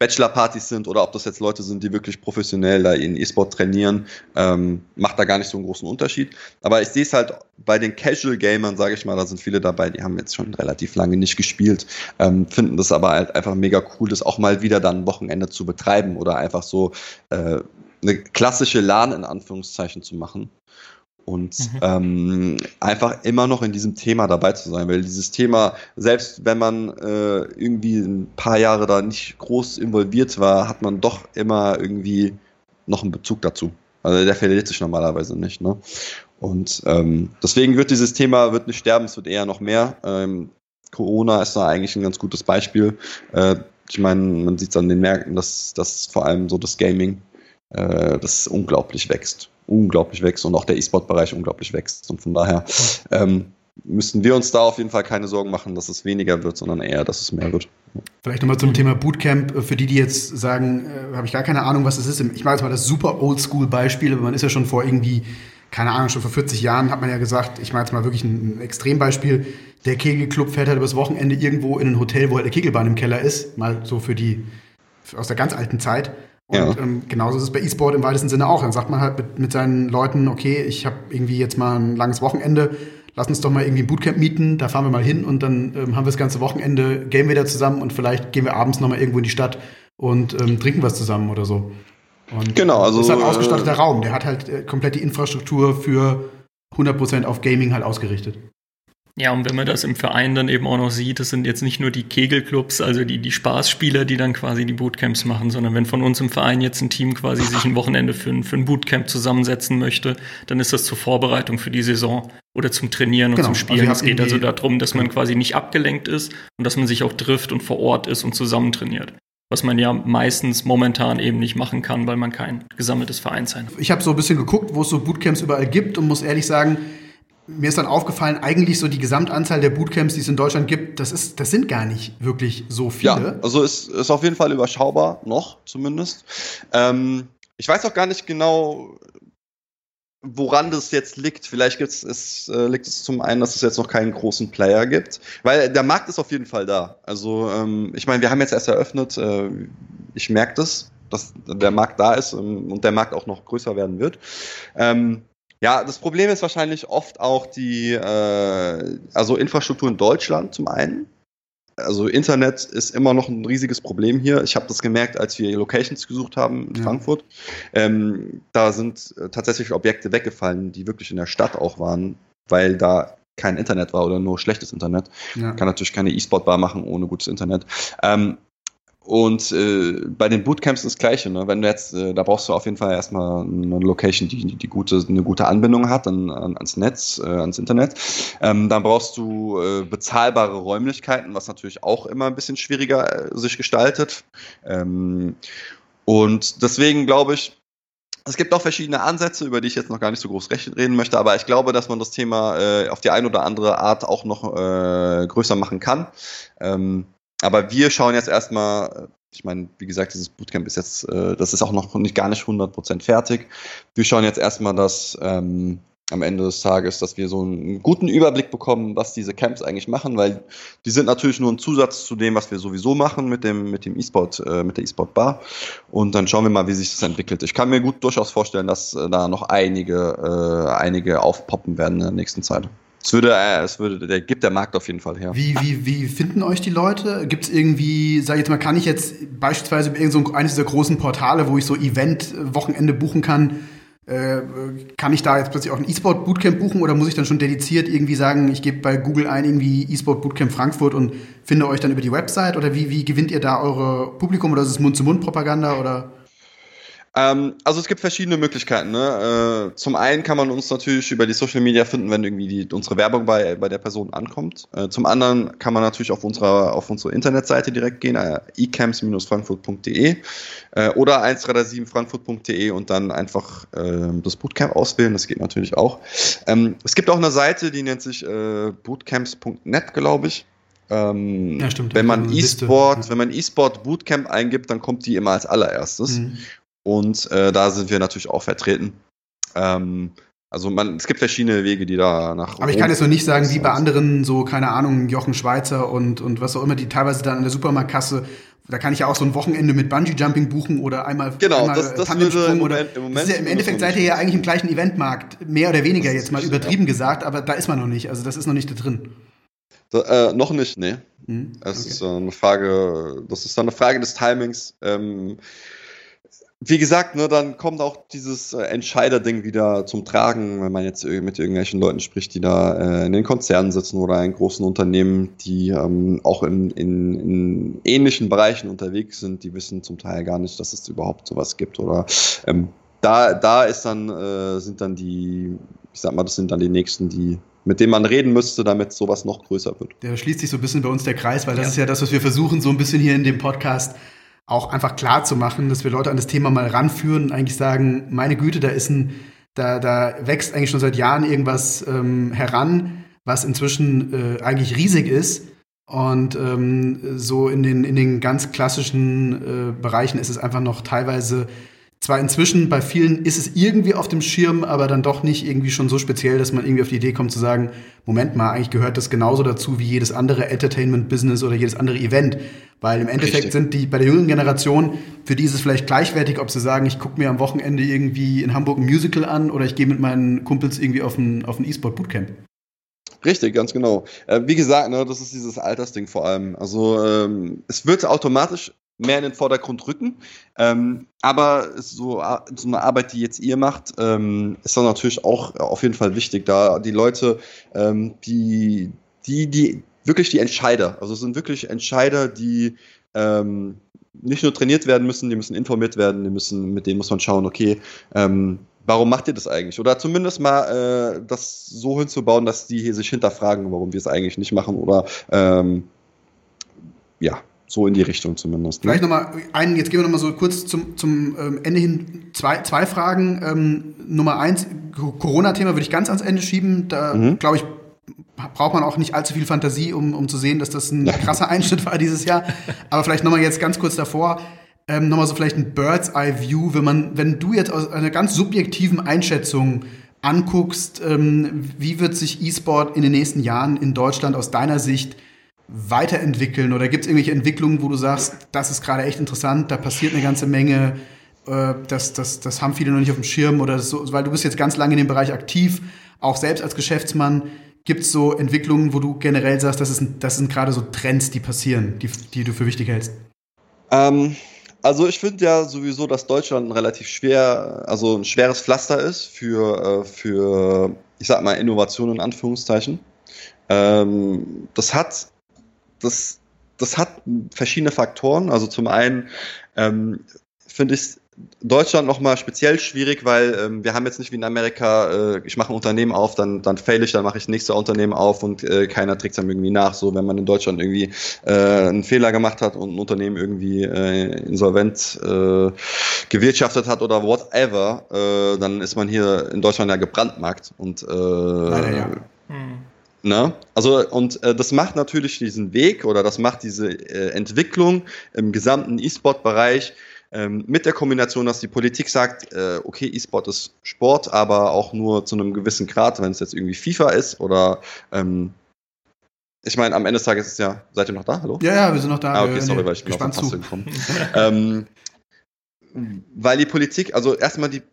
S4: Bachelor-Partys sind oder ob das jetzt Leute sind, die wirklich professionell da in E-Sport trainieren, ähm, macht da gar nicht so einen großen Unterschied. Aber ich sehe es halt bei den Casual-Gamern, sage ich mal, da sind viele dabei, die haben jetzt schon relativ lange nicht gespielt, ähm, finden das aber halt einfach mega cool, das auch mal wieder dann ein Wochenende zu betreiben oder einfach so äh, eine klassische LAN in Anführungszeichen zu machen und mhm. ähm, einfach immer noch in diesem Thema dabei zu sein, weil dieses Thema, selbst wenn man äh, irgendwie ein paar Jahre da nicht groß involviert war, hat man doch immer irgendwie noch einen Bezug dazu. Also der verliert sich normalerweise nicht. Ne? Und ähm, deswegen wird dieses Thema wird nicht sterben, es wird eher noch mehr. Ähm, Corona ist da eigentlich ein ganz gutes Beispiel. Äh, ich meine, man sieht es an den Märkten, dass, dass vor allem so das Gaming, äh, das unglaublich wächst unglaublich wächst und auch der E-Sport-Bereich unglaublich wächst. Und von daher ähm, müssen wir uns da auf jeden Fall keine Sorgen machen, dass es weniger wird, sondern eher, dass es mehr wird.
S2: Vielleicht nochmal zum Thema Bootcamp. Für die, die jetzt sagen, äh, habe ich gar keine Ahnung, was das ist. Ich mache jetzt mal das super Oldschool-Beispiel, aber man ist ja schon vor irgendwie, keine Ahnung, schon vor 40 Jahren hat man ja gesagt, ich mache jetzt mal wirklich ein, ein Extrembeispiel. Der Kegelclub fährt halt übers Wochenende irgendwo in ein Hotel, wo halt der Kegelbahn im Keller ist. Mal so für die, aus der ganz alten Zeit. Und ja. ähm, genauso ist es bei E-Sport im weitesten Sinne auch. Dann sagt man halt mit, mit seinen Leuten, okay, ich habe irgendwie jetzt mal ein langes Wochenende, lass uns doch mal irgendwie ein Bootcamp mieten, da fahren wir mal hin und dann ähm, haben wir das ganze Wochenende, game wieder zusammen und vielleicht gehen wir abends noch mal irgendwo in die Stadt und ähm, trinken was zusammen oder so. Und
S4: genau, also
S2: das ist halt ein ausgestatteter äh, Raum, der hat halt äh, komplett die Infrastruktur für 100% auf Gaming halt ausgerichtet.
S3: Ja, und wenn man das im Verein dann eben auch noch sieht, das sind jetzt nicht nur die Kegelclubs, also die, die Spaßspieler, die dann quasi die Bootcamps machen, sondern wenn von uns im Verein jetzt ein Team quasi sich ein Wochenende für ein, für ein Bootcamp zusammensetzen möchte, dann ist das zur Vorbereitung für die Saison oder zum Trainieren und genau. zum also Spielen. Also es geht also darum, dass man quasi nicht abgelenkt ist und dass man sich auch trifft und vor Ort ist und zusammen trainiert was man ja meistens momentan eben nicht machen kann, weil man kein gesammeltes Verein sein hat.
S2: Ich habe so ein bisschen geguckt, wo es so Bootcamps überall gibt und muss ehrlich sagen, mir ist dann aufgefallen, eigentlich so die Gesamtanzahl der Bootcamps, die es in Deutschland gibt, das, ist, das sind gar nicht wirklich so viele.
S4: Ja, also es ist auf jeden Fall überschaubar, noch zumindest. Ähm, ich weiß auch gar nicht genau, woran das jetzt liegt. Vielleicht gibt's, es, äh, liegt es zum einen, dass es jetzt noch keinen großen Player gibt, weil der Markt ist auf jeden Fall da. Also ähm, ich meine, wir haben jetzt erst eröffnet, äh, ich merke das, dass der Markt da ist ähm, und der Markt auch noch größer werden wird. Ähm, ja, das Problem ist wahrscheinlich oft auch die, äh, also Infrastruktur in Deutschland zum einen. Also Internet ist immer noch ein riesiges Problem hier. Ich habe das gemerkt, als wir Locations gesucht haben in ja. Frankfurt. Ähm, da sind äh, tatsächlich Objekte weggefallen, die wirklich in der Stadt auch waren, weil da kein Internet war oder nur schlechtes Internet. Ja. Kann natürlich keine E-Sport-Bar machen ohne gutes Internet. Ähm, und äh, bei den Bootcamps das Gleiche. Ne? Wenn du jetzt, äh, da brauchst du auf jeden Fall erstmal eine Location, die, die gute, eine gute Anbindung hat an, an, ans Netz, äh, ans Internet. Ähm, dann brauchst du äh, bezahlbare Räumlichkeiten, was natürlich auch immer ein bisschen schwieriger äh, sich gestaltet. Ähm, und deswegen glaube ich, es gibt auch verschiedene Ansätze, über die ich jetzt noch gar nicht so groß reden möchte, aber ich glaube, dass man das Thema äh, auf die eine oder andere Art auch noch äh, größer machen kann. Ähm, aber wir schauen jetzt erstmal, ich meine, wie gesagt, dieses Bootcamp ist jetzt, äh, das ist auch noch nicht gar nicht 100% fertig. Wir schauen jetzt erstmal, dass ähm, am Ende des Tages, dass wir so einen guten Überblick bekommen, was diese Camps eigentlich machen, weil die sind natürlich nur ein Zusatz zu dem, was wir sowieso machen mit dem mit dem E-Sport, äh, mit der E-Sport Bar. Und dann schauen wir mal, wie sich das entwickelt. Ich kann mir gut durchaus vorstellen, dass äh, da noch einige äh, einige aufpoppen werden in der nächsten Zeit. Es würde, äh, es würde, der gibt der Markt auf jeden Fall her.
S2: Wie, wie, wie finden euch die Leute? Gibt es irgendwie, sag ich jetzt mal, kann ich jetzt beispielsweise über so eines dieser großen Portale, wo ich so Event-Wochenende buchen kann, äh, kann ich da jetzt plötzlich auch ein E-Sport Bootcamp buchen oder muss ich dann schon dediziert irgendwie sagen, ich gebe bei Google ein irgendwie E-Sport Bootcamp Frankfurt und finde euch dann über die Website oder wie, wie gewinnt ihr da eure Publikum oder ist es Mund-zu-Mund-Propaganda oder?
S4: Ähm, also es gibt verschiedene Möglichkeiten. Ne? Äh, zum einen kann man uns natürlich über die Social Media finden, wenn irgendwie die, unsere Werbung bei, bei der Person ankommt. Äh, zum anderen kann man natürlich auf unserer auf unsere Internetseite direkt gehen, äh, ecamps-frankfurt.de äh, oder 137frankfurt.de und dann einfach äh, das Bootcamp auswählen. Das geht natürlich auch. Ähm, es gibt auch eine Seite, die nennt sich äh, bootcamps.net, glaube ich. Ähm, ja, stimmt. Wenn man E-Sport, wenn man E-Sport Bootcamp eingibt, dann kommt die immer als allererstes. Mhm. Und äh, da sind wir natürlich auch vertreten. Ähm, also man, es gibt verschiedene Wege, die da nach.
S2: Aber ich kann jetzt noch nicht sagen, wie bei anderen, so, keine Ahnung, Jochen Schweizer und, und was auch immer, die teilweise dann an der Supermarktkasse, da kann ich ja auch so ein Wochenende mit Bungee-Jumping buchen oder einmal,
S4: genau,
S2: einmal
S4: das, das würde im
S2: oder. Im, Moment ja, Im Endeffekt seid ihr ja eigentlich im gleichen Eventmarkt, mehr oder weniger jetzt mal übertrieben gesagt, aber da ist man noch nicht. Also das ist noch nicht da drin.
S4: Da, äh, noch nicht, nee. Hm, okay. Es ist äh, eine Frage, das ist dann eine Frage des Timings. Ähm, wie gesagt, ne, dann kommt auch dieses äh, Entscheiderding wieder zum Tragen, wenn man jetzt mit irgendwelchen Leuten spricht, die da äh, in den Konzernen sitzen oder in großen Unternehmen, die ähm, auch in, in, in ähnlichen Bereichen unterwegs sind, die wissen zum Teil gar nicht, dass es überhaupt sowas gibt. Oder ähm, da, da ist dann, äh, sind dann die, ich sag mal, das sind dann die nächsten, die mit denen man reden müsste, damit sowas noch größer wird.
S2: Der schließt sich so ein bisschen bei uns der Kreis, weil das ja. ist ja das, was wir versuchen, so ein bisschen hier in dem Podcast auch einfach klar zu machen, dass wir Leute an das Thema mal ranführen und eigentlich sagen, meine Güte, da ist ein, da, da wächst eigentlich schon seit Jahren irgendwas ähm, heran, was inzwischen äh, eigentlich riesig ist. Und ähm, so in den, in den ganz klassischen äh, Bereichen ist es einfach noch teilweise zwar inzwischen bei vielen ist es irgendwie auf dem Schirm, aber dann doch nicht irgendwie schon so speziell, dass man irgendwie auf die Idee kommt zu sagen, Moment mal, eigentlich gehört das genauso dazu wie jedes andere Entertainment-Business oder jedes andere Event. Weil im Endeffekt Richtig. sind die bei der jüngeren Generation, für die ist es vielleicht gleichwertig, ob sie sagen, ich gucke mir am Wochenende irgendwie in Hamburg ein Musical an oder ich gehe mit meinen Kumpels irgendwie auf ein, auf ein E-Sport-Bootcamp.
S4: Richtig, ganz genau. Äh, wie gesagt, ne, das ist dieses Altersding vor allem. Also ähm, es wird automatisch mehr in den Vordergrund rücken. Ähm, aber so, so eine Arbeit, die jetzt ihr macht, ähm, ist dann natürlich auch auf jeden Fall wichtig, da die Leute, ähm, die, die, die, wirklich die Entscheider, also es sind wirklich Entscheider, die ähm, nicht nur trainiert werden müssen, die müssen informiert werden, die müssen, mit denen muss man schauen, okay, ähm, warum macht ihr das eigentlich? Oder zumindest mal äh, das so hinzubauen, dass die hier sich hinterfragen, warum wir es eigentlich nicht machen oder ähm, ja, so in die Richtung zumindest.
S2: Ne? Vielleicht nochmal einen, jetzt gehen wir nochmal so kurz zum, zum ähm, Ende hin zwei, zwei Fragen. Ähm, Nummer eins, Corona-Thema würde ich ganz ans Ende schieben. Da mhm. glaube ich, braucht man auch nicht allzu viel Fantasie, um, um zu sehen, dass das ein krasser Einschnitt war dieses Jahr. Aber vielleicht nochmal jetzt ganz kurz davor, ähm, nochmal so vielleicht ein Bird's Eye View, wenn man, wenn du jetzt aus einer ganz subjektiven Einschätzung anguckst, ähm, wie wird sich E-Sport in den nächsten Jahren in Deutschland aus deiner Sicht weiterentwickeln? Oder gibt es irgendwelche Entwicklungen, wo du sagst, das ist gerade echt interessant, da passiert eine ganze Menge, äh, das, das, das haben viele noch nicht auf dem Schirm oder so, weil du bist jetzt ganz lange in dem Bereich aktiv, auch selbst als Geschäftsmann. Gibt es so Entwicklungen, wo du generell sagst, das, ist, das sind gerade so Trends, die passieren, die, die du für wichtig hältst?
S4: Ähm, also ich finde ja sowieso, dass Deutschland ein relativ schwer, also ein schweres Pflaster ist für, äh, für ich sag mal, Innovation in Anführungszeichen. Ähm, das hat das, das hat verschiedene Faktoren. Also zum einen ähm, finde ich Deutschland nochmal speziell schwierig, weil ähm, wir haben jetzt nicht wie in Amerika, äh, ich mache ein Unternehmen auf, dann, dann fail ich, dann mache ich das nächste Unternehmen auf und äh, keiner trägt es dann irgendwie nach. So, wenn man in Deutschland irgendwie äh, einen Fehler gemacht hat und ein Unternehmen irgendwie äh, insolvent äh, gewirtschaftet hat oder whatever, äh, dann ist man hier in Deutschland ja gebrandmarkt und äh, Leider, ja. Hm. Ne? Also, und äh, das macht natürlich diesen Weg oder das macht diese äh, Entwicklung im gesamten E-Sport-Bereich ähm, mit der Kombination, dass die Politik sagt, äh, okay, E-Sport ist Sport, aber auch nur zu einem gewissen Grad, wenn es jetzt irgendwie FIFA ist oder ähm, ich meine, am Ende des Tages ist es ja, seid ihr noch da? Hallo?
S2: Ja, ja, wir sind noch da.
S4: Ah, okay, sorry, weil ich bin auf den gekommen. ähm, weil die Politik, also erstmal die,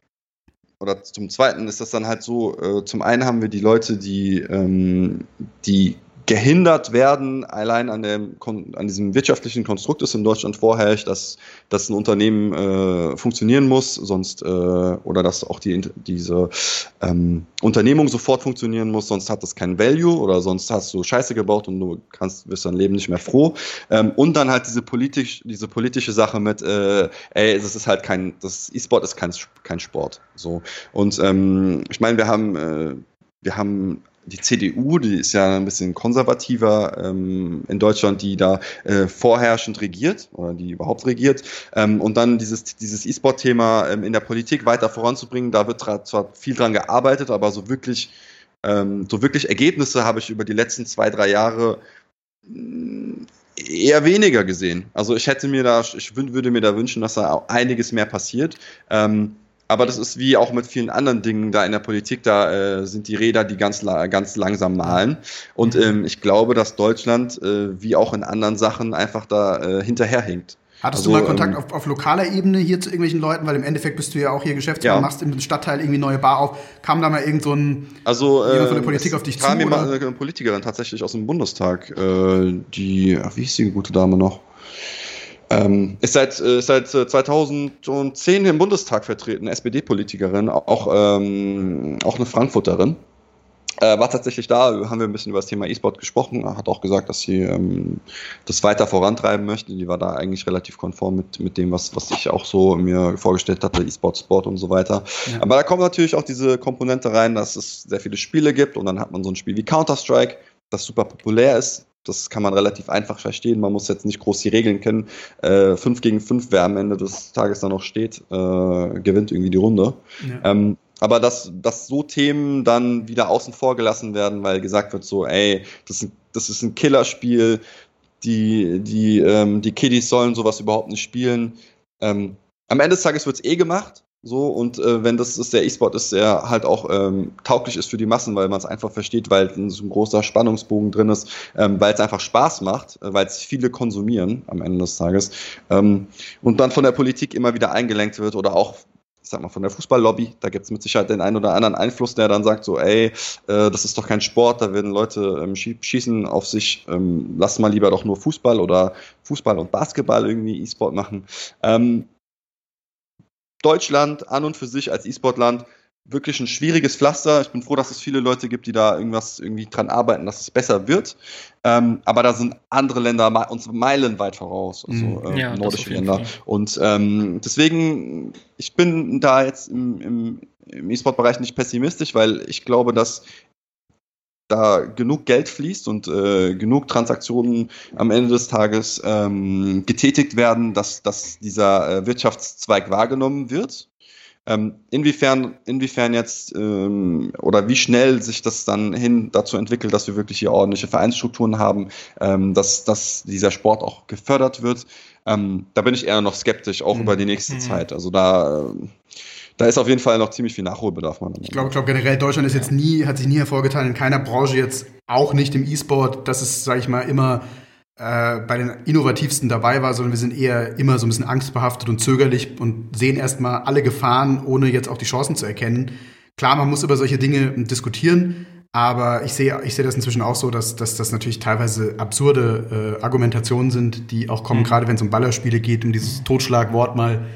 S4: oder zum Zweiten ist das dann halt so, äh, zum einen haben wir die Leute, die, ähm, die gehindert werden, allein an, dem, an diesem wirtschaftlichen Konstrukt, das in Deutschland vorherrscht, dass, dass ein Unternehmen äh, funktionieren muss, sonst äh, oder dass auch die, diese ähm, Unternehmung sofort funktionieren muss, sonst hat das kein Value oder sonst hast du Scheiße gebaut und du kannst wirst dein Leben nicht mehr froh. Ähm, und dann halt diese politisch, diese politische Sache mit, äh, ey, das ist halt kein, das E-Sport ist kein, kein Sport. So. Und ähm, ich meine, wir haben äh, wir haben die CDU, die ist ja ein bisschen konservativer ähm, in Deutschland, die da äh, vorherrschend regiert oder die überhaupt regiert. Ähm, und dann dieses, E-Sport-Thema ähm, in der Politik weiter voranzubringen, da wird zwar viel dran gearbeitet, aber so wirklich, ähm, so wirklich Ergebnisse habe ich über die letzten zwei, drei Jahre mm, eher weniger gesehen. Also ich hätte mir da, ich würde mir da wünschen, dass da einiges mehr passiert. Ähm, aber das ist wie auch mit vielen anderen Dingen da in der Politik, da äh, sind die Räder, die ganz, ganz langsam malen. Und mhm. ähm, ich glaube, dass Deutschland, äh, wie auch in anderen Sachen, einfach da äh, hinterherhinkt.
S2: Hattest also, du mal Kontakt ähm, auf, auf lokaler Ebene hier zu irgendwelchen Leuten? Weil im Endeffekt bist du ja auch hier Geschäftsführer, ja. machst im Stadtteil irgendwie neue Bar auf. Kam da mal irgend so ein
S4: also, äh,
S2: von der Politik auf dich
S4: zu? Kam mir mal eine Politikerin tatsächlich aus dem Bundestag, äh, die, ach, wie hieß die gute Dame noch? Ähm, ist seit, äh, seit 2010 äh, im Bundestag vertreten, SPD-Politikerin, auch, ähm, auch eine Frankfurterin. Äh, war tatsächlich da, haben wir ein bisschen über das Thema E-Sport gesprochen, hat auch gesagt, dass sie ähm, das weiter vorantreiben möchte. Die war da eigentlich relativ konform mit, mit dem, was, was ich auch so mir vorgestellt hatte, E-Sport, Sport und so weiter. Ja. Aber da kommt natürlich auch diese Komponente rein, dass es sehr viele Spiele gibt und dann hat man so ein Spiel wie Counter-Strike, das super populär ist, das kann man relativ einfach verstehen. Man muss jetzt nicht groß die Regeln kennen. Äh, 5 gegen 5, wer am Ende des Tages dann noch steht, äh, gewinnt irgendwie die Runde. Ja. Ähm, aber dass, dass so Themen dann wieder außen vor gelassen werden, weil gesagt wird so, ey, das ist, das ist ein Killerspiel, die, die, ähm, die Kiddies sollen sowas überhaupt nicht spielen. Ähm, am Ende des Tages wird es eh gemacht. So, und äh, wenn das ist der E-Sport ist, der halt auch ähm, tauglich ist für die Massen, weil man es einfach versteht, weil so ein großer Spannungsbogen drin ist, ähm, weil es einfach Spaß macht, äh, weil es viele konsumieren am Ende des Tages. Ähm, und dann von der Politik immer wieder eingelenkt wird oder auch ich sag mal, von der Fußballlobby, da gibt es mit Sicherheit den einen oder anderen Einfluss, der dann sagt, so, ey, äh, das ist doch kein Sport, da werden Leute ähm, schießen auf sich, ähm, lass mal lieber doch nur Fußball oder Fußball und Basketball irgendwie E-Sport machen. Ähm, Deutschland an und für sich als E-Sport-Land wirklich ein schwieriges Pflaster. Ich bin froh, dass es viele Leute gibt, die da irgendwas irgendwie dran arbeiten, dass es besser wird. Ähm, aber da sind andere Länder uns meilenweit voraus, also mhm. äh, ja, nordische Länder. Und ähm, deswegen, ich bin da jetzt im, im, im E-Sport-Bereich nicht pessimistisch, weil ich glaube, dass da genug Geld fließt und äh, genug Transaktionen am Ende des Tages ähm, getätigt werden, dass, dass dieser äh, Wirtschaftszweig wahrgenommen wird. Ähm, inwiefern, inwiefern jetzt ähm, oder wie schnell sich das dann hin dazu entwickelt, dass wir wirklich hier ordentliche Vereinsstrukturen haben, ähm, dass, dass dieser Sport auch gefördert wird, ähm, da bin ich eher noch skeptisch, auch mhm. über die nächste mhm. Zeit. Also da äh, da ist auf jeden Fall noch ziemlich viel Nachholbedarf.
S2: Man ich glaube, glaub, generell Deutschland ist jetzt nie, hat sich nie hervorgetan in keiner Branche jetzt, auch nicht im E-Sport, dass es, sage ich mal, immer äh, bei den innovativsten dabei war, sondern wir sind eher immer so ein bisschen angstbehaftet und zögerlich und sehen erstmal alle Gefahren, ohne jetzt auch die Chancen zu erkennen. Klar, man muss über solche Dinge diskutieren, aber ich sehe ich sehe das inzwischen auch so, dass, dass das natürlich teilweise absurde äh, Argumentationen sind, die auch kommen, mhm. gerade wenn es um Ballerspiele geht, um dieses Totschlagwort mal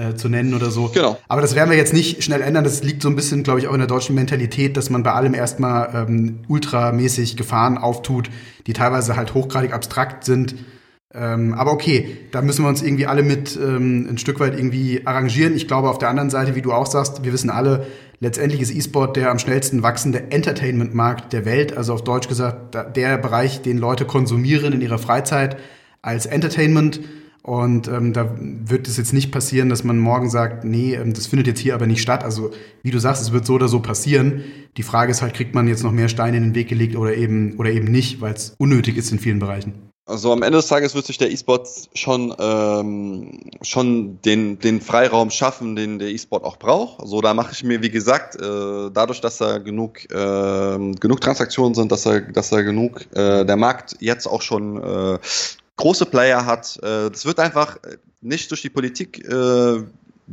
S2: äh, zu nennen oder so.
S4: Genau.
S2: Aber das werden wir jetzt nicht schnell ändern. Das liegt so ein bisschen, glaube ich, auch in der deutschen Mentalität, dass man bei allem erstmal ähm, ultramäßig Gefahren auftut, die teilweise halt hochgradig abstrakt sind. Ähm, aber okay, da müssen wir uns irgendwie alle mit ähm, ein Stück weit irgendwie arrangieren. Ich glaube, auf der anderen Seite, wie du auch sagst, wir wissen alle, letztendlich ist E-Sport der am schnellsten wachsende Entertainment-Markt der Welt. Also auf Deutsch gesagt, der Bereich, den Leute konsumieren in ihrer Freizeit als Entertainment. Und ähm, da wird es jetzt nicht passieren, dass man morgen sagt, nee, ähm, das findet jetzt hier aber nicht statt. Also wie du sagst, es wird so oder so passieren. Die Frage ist halt, kriegt man jetzt noch mehr Steine in den Weg gelegt oder eben oder eben nicht, weil es unnötig ist in vielen Bereichen.
S4: Also am Ende des Tages wird sich der E-Sport schon, ähm, schon den, den Freiraum schaffen, den der E-Sport auch braucht. So, also da mache ich mir, wie gesagt, äh, dadurch, dass da genug, äh, genug Transaktionen sind, dass er, dass er genug, äh, der Markt jetzt auch schon äh, große Player hat. Äh, das wird einfach nicht durch die Politik äh,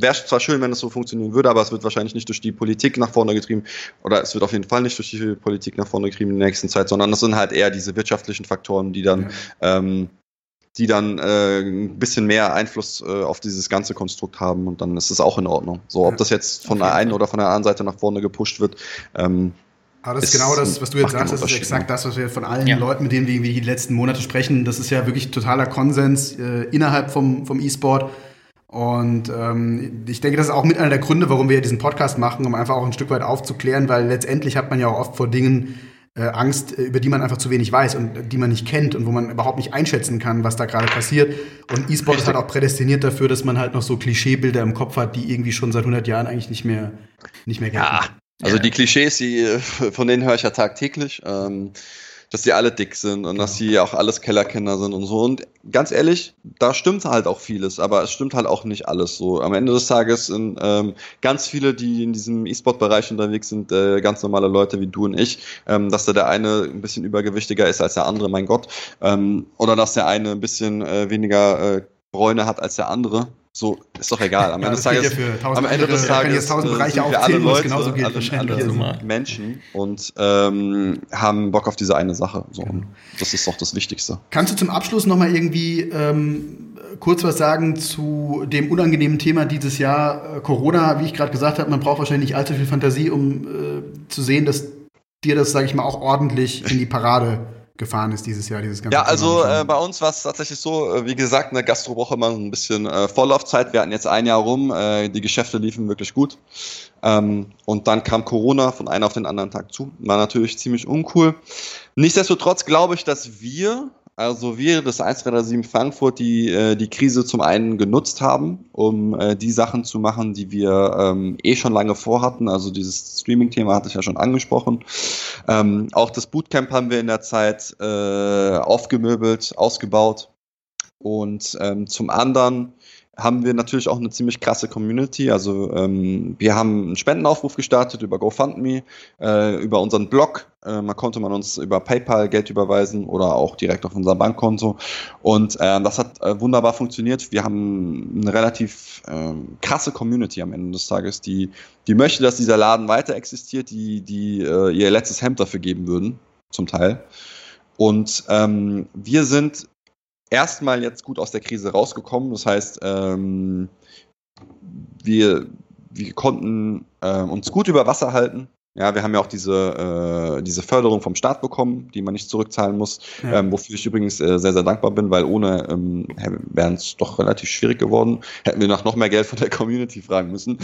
S4: Wäre zwar schön, wenn es so funktionieren würde, aber es wird wahrscheinlich nicht durch die Politik nach vorne getrieben, oder es wird auf jeden Fall nicht durch die Politik nach vorne getrieben in der nächsten Zeit, sondern es sind halt eher diese wirtschaftlichen Faktoren, die dann, ja. ähm, die dann äh, ein bisschen mehr Einfluss äh, auf dieses ganze Konstrukt haben und dann ist es auch in Ordnung. So, ob das jetzt von der einen oder von der anderen Seite nach vorne gepusht wird, ähm,
S2: aber das ist genau das, was du jetzt sagst, das ist exakt das, was wir von allen ja. Leuten, mit denen wir die letzten Monate sprechen. Das ist ja wirklich totaler Konsens äh, innerhalb vom, vom E-Sport. Und ähm, ich denke, das ist auch mit einer der Gründe, warum wir diesen Podcast machen, um einfach auch ein Stück weit aufzuklären, weil letztendlich hat man ja auch oft vor Dingen äh, Angst, äh, über die man einfach zu wenig weiß und die man nicht kennt und wo man überhaupt nicht einschätzen kann, was da gerade passiert. Und E-Sport ist halt auch prädestiniert dafür, dass man halt noch so Klischeebilder im Kopf hat, die irgendwie schon seit 100 Jahren eigentlich nicht mehr, nicht mehr
S4: gelten. Ja, also die Klischees, die, von denen höre ich ja tagtäglich. Ähm, dass sie alle dick sind und genau. dass sie auch alles Kellerkinder sind und so. Und ganz ehrlich, da stimmt halt auch vieles, aber es stimmt halt auch nicht alles so. Am Ende des Tages sind ähm, ganz viele, die in diesem E-Sport-Bereich unterwegs sind, äh, ganz normale Leute wie du und ich, ähm, dass da der eine ein bisschen übergewichtiger ist als der andere, mein Gott. Ähm, oder dass der eine ein bisschen äh, weniger äh, Bräune hat als der andere. So, ist doch egal. Am ja, Ende des Tages, ja am Ende des Tages tausend Bereiche sind wir alle Leute, genauso gilt alle, alle Menschen und ähm, haben Bock auf diese eine Sache. So, genau. Das ist doch das Wichtigste.
S2: Kannst du zum Abschluss noch mal irgendwie ähm, kurz was sagen zu dem unangenehmen Thema dieses Jahr äh, Corona? Wie ich gerade gesagt habe, man braucht wahrscheinlich nicht allzu viel Fantasie, um äh, zu sehen, dass dir das, sage ich mal, auch ordentlich in die Parade gefahren ist dieses Jahr, dieses
S4: ganze Ja, also äh, bei uns war es tatsächlich so, äh, wie gesagt, eine Gastrowoche immer ein bisschen äh, Vorlaufzeit. Wir hatten jetzt ein Jahr rum, äh, die Geschäfte liefen wirklich gut. Ähm, und dann kam Corona von einem auf den anderen Tag zu. War natürlich ziemlich uncool. Nichtsdestotrotz glaube ich, dass wir also wir, das 137 Frankfurt, die äh, die Krise zum einen genutzt haben, um äh, die Sachen zu machen, die wir ähm, eh schon lange vorhatten. Also dieses Streaming-Thema hatte ich ja schon angesprochen. Ähm, auch das Bootcamp haben wir in der Zeit äh, aufgemöbelt, ausgebaut. Und ähm, zum anderen haben wir natürlich auch eine ziemlich krasse Community. Also ähm, wir haben einen Spendenaufruf gestartet über GoFundMe, äh, über unseren Blog. Äh, man konnte man uns über PayPal Geld überweisen oder auch direkt auf unser Bankkonto. Und äh, das hat äh, wunderbar funktioniert. Wir haben eine relativ äh, krasse Community am Ende des Tages, die, die möchte, dass dieser Laden weiter existiert, die, die äh, ihr letztes Hemd dafür geben würden, zum Teil. Und ähm, wir sind erstmal jetzt gut aus der Krise rausgekommen. Das heißt, ähm, wir, wir konnten äh, uns gut über Wasser halten. Ja, wir haben ja auch diese, äh, diese Förderung vom Staat bekommen, die man nicht zurückzahlen muss, ja. ähm, wofür ich übrigens äh, sehr, sehr dankbar bin, weil ohne ähm, wäre es doch relativ schwierig geworden. Hätten wir nach noch mehr Geld von der Community fragen müssen.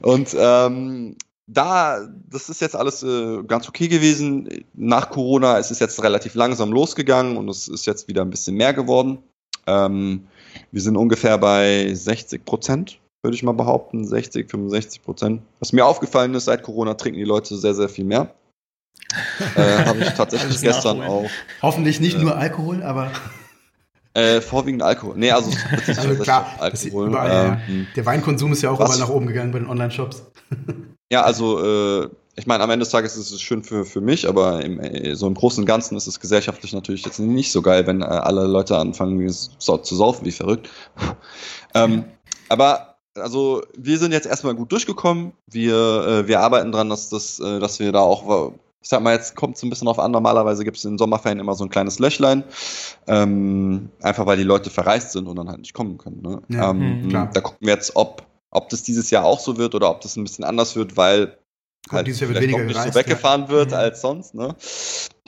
S4: Und ähm, da, das ist jetzt alles äh, ganz okay gewesen. Nach Corona ist es jetzt relativ langsam losgegangen und es ist jetzt wieder ein bisschen mehr geworden. Ähm, wir sind ungefähr bei 60 Prozent, würde ich mal behaupten. 60, 65 Prozent. Was mir aufgefallen ist, seit Corona trinken die Leute sehr, sehr viel mehr. äh, Habe ich tatsächlich gestern auch.
S2: Hoffentlich nicht äh, nur Alkohol, aber.
S4: Äh, vorwiegend Alkohol. Nee, also,
S2: also klar, Alkohol. Überall, ähm, der Weinkonsum ist ja auch überall nach oben gegangen bei den Online-Shops.
S4: Ja, also äh, ich meine, am Ende des Tages ist es schön für, für mich, aber im, äh, so im Großen und Ganzen ist es gesellschaftlich natürlich jetzt nicht so geil, wenn äh, alle Leute anfangen so, zu saufen wie verrückt. ähm, aber also wir sind jetzt erstmal gut durchgekommen. Wir, äh, wir arbeiten dran, dass, das, äh, dass wir da auch, ich sag mal, jetzt kommt es ein bisschen auf an. Normalerweise gibt es in Sommerferien immer so ein kleines Löchlein. Ähm, einfach weil die Leute verreist sind und dann halt nicht kommen können. Ne? Ja, ähm, da gucken wir jetzt, ob ob das dieses Jahr auch so wird oder ob das ein bisschen anders wird, weil halt
S2: dieses Jahr wird weniger
S4: nicht gereist, so weggefahren ja. wird mhm. als sonst. Ne?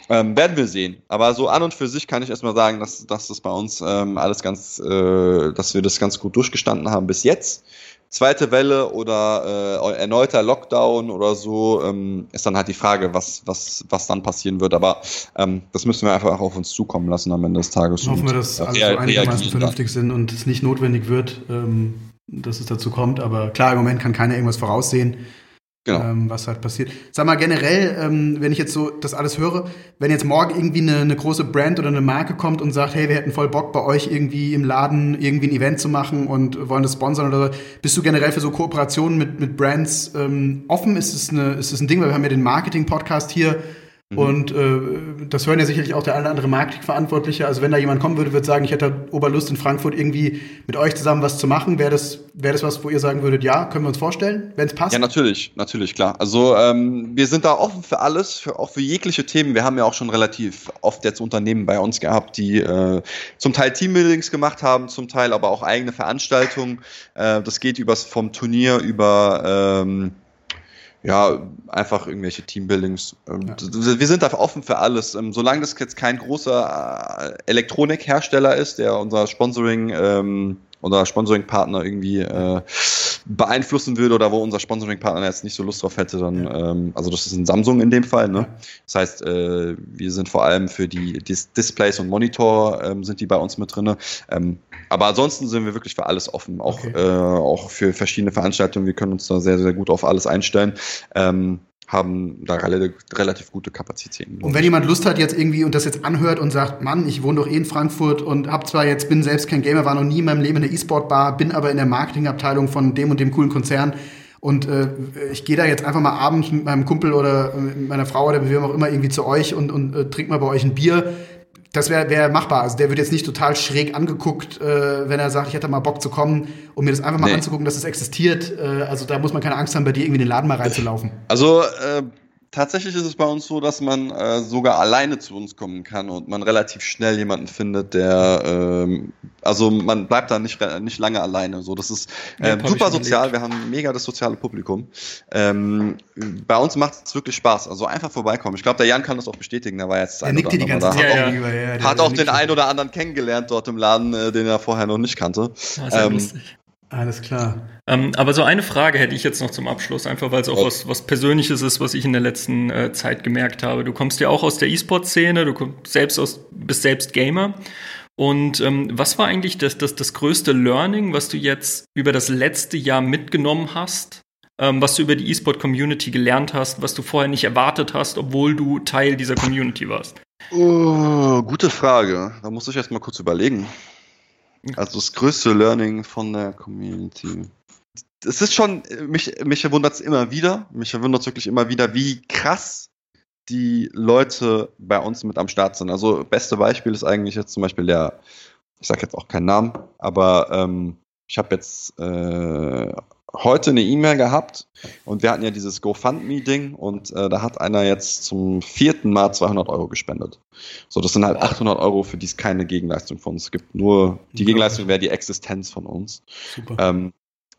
S4: Ähm, werden wir sehen. Aber so an und für sich kann ich erstmal sagen, dass, dass das bei uns ähm, alles ganz, äh, dass wir das ganz gut durchgestanden haben bis jetzt. Zweite Welle oder äh, erneuter Lockdown oder so, ähm, ist dann halt die Frage, was, was, was dann passieren wird. Aber ähm, das müssen wir einfach auch auf uns zukommen lassen am Ende des Tages.
S2: Hoffen wir, dass alle so einigermaßen vernünftig sind und es nicht notwendig wird, ähm, dass es dazu kommt. Aber klar, im Moment kann keiner irgendwas voraussehen. Genau. Ähm, was halt passiert. Sag mal generell, ähm, wenn ich jetzt so das alles höre, wenn jetzt morgen irgendwie eine, eine, große Brand oder eine Marke kommt und sagt, hey, wir hätten voll Bock bei euch irgendwie im Laden irgendwie ein Event zu machen und wollen das sponsern oder so, bist du generell für so Kooperationen mit, mit Brands ähm, offen? Ist es, eine, ist es ein Ding, weil wir haben ja den Marketing-Podcast hier, Mhm. Und äh, das hören ja sicherlich auch der eine oder andere Marketingverantwortliche. Also wenn da jemand kommen würde, würde sagen, ich hätte Oberlust in Frankfurt irgendwie mit euch zusammen was zu machen, wäre das, wäre das was, wo ihr sagen würdet, ja, können wir uns vorstellen, wenn es passt?
S4: Ja, natürlich, natürlich, klar. Also ähm, wir sind da offen für alles, für, auch für jegliche Themen. Wir haben ja auch schon relativ oft jetzt Unternehmen bei uns gehabt, die äh, zum Teil Teambuildings gemacht haben, zum Teil aber auch eigene Veranstaltungen. Äh, das geht übers vom Turnier über ähm, ja, einfach irgendwelche Teambuildings. Ähm, ja. Wir sind da offen für alles. Ähm, solange das jetzt kein großer äh, Elektronikhersteller ist, der unser Sponsoring ähm, unser Sponsoring-Partner irgendwie äh, beeinflussen würde oder wo unser Sponsoring-Partner jetzt nicht so Lust drauf hätte, dann, ja. ähm, also das ist ein Samsung in dem Fall, ne? Das heißt, äh, wir sind vor allem für die Dis Displays und Monitor ähm, sind die bei uns mit drin. Ähm, aber ansonsten sind wir wirklich für alles offen, auch, okay. äh, auch für verschiedene Veranstaltungen. Wir können uns da sehr, sehr gut auf alles einstellen. Ähm, haben da relativ, relativ gute Kapazitäten.
S2: Und wenn jemand Lust hat jetzt irgendwie und das jetzt anhört und sagt, Mann, ich wohne doch eh in Frankfurt und hab zwar jetzt, bin selbst kein Gamer, war noch nie in meinem Leben in der E-Sport-Bar, bin aber in der Marketingabteilung von dem und dem coolen Konzern und äh, ich gehe da jetzt einfach mal abends mit meinem Kumpel oder mit meiner Frau oder mit wem auch immer irgendwie zu euch und, und äh, trink mal bei euch ein Bier das wäre wär machbar. Also der wird jetzt nicht total schräg angeguckt, äh, wenn er sagt, ich hätte mal Bock zu kommen, um mir das einfach mal nee. anzugucken, dass es existiert. Äh, also da muss man keine Angst haben, bei dir irgendwie in den Laden mal reinzulaufen.
S4: Also äh, tatsächlich ist es bei uns so, dass man äh, sogar alleine zu uns kommen kann und man relativ schnell jemanden findet, der, ähm, also man bleibt da nicht, nicht lange alleine. So, das ist äh, ja, super sozial. Wir haben mega das soziale Publikum. Ähm, bei uns macht es wirklich Spaß. Also einfach vorbeikommen. Ich glaube, der Jan kann das auch bestätigen. Der war jetzt
S2: ein nickt die ganze Zeit.
S4: Hat auch, ja, ja, hat auch den einen oder anderen kennengelernt dort im Laden, äh, den er vorher noch nicht kannte.
S2: Ähm, alles klar.
S3: Ähm, aber so eine Frage hätte ich jetzt noch zum Abschluss, einfach weil es auch oh. was, was Persönliches ist, was ich in der letzten äh, Zeit gemerkt habe. Du kommst ja auch aus der E-Sport-Szene, du kommst selbst aus, bist selbst Gamer. Und ähm, was war eigentlich das, das, das größte Learning, was du jetzt über das letzte Jahr mitgenommen hast, ähm, was du über die E-Sport-Community gelernt hast, was du vorher nicht erwartet hast, obwohl du Teil dieser Community warst?
S4: Oh, gute Frage. Da muss ich erst mal kurz überlegen. Also das größte Learning von der Community. Es ist schon, mich, mich verwundert es immer wieder. Mich verwundert es wirklich immer wieder, wie krass die Leute bei uns mit am Start sind. Also beste Beispiel ist eigentlich jetzt zum Beispiel der, ich sage jetzt auch keinen Namen, aber ähm, ich habe jetzt äh, heute eine E-Mail gehabt und wir hatten ja dieses GoFundMe-Ding und äh, da hat einer jetzt zum vierten Mal 200 Euro gespendet. So, das sind halt 800 Euro, für die es keine Gegenleistung von uns gibt. Nur die Gegenleistung wäre die Existenz von uns. Super. Ähm,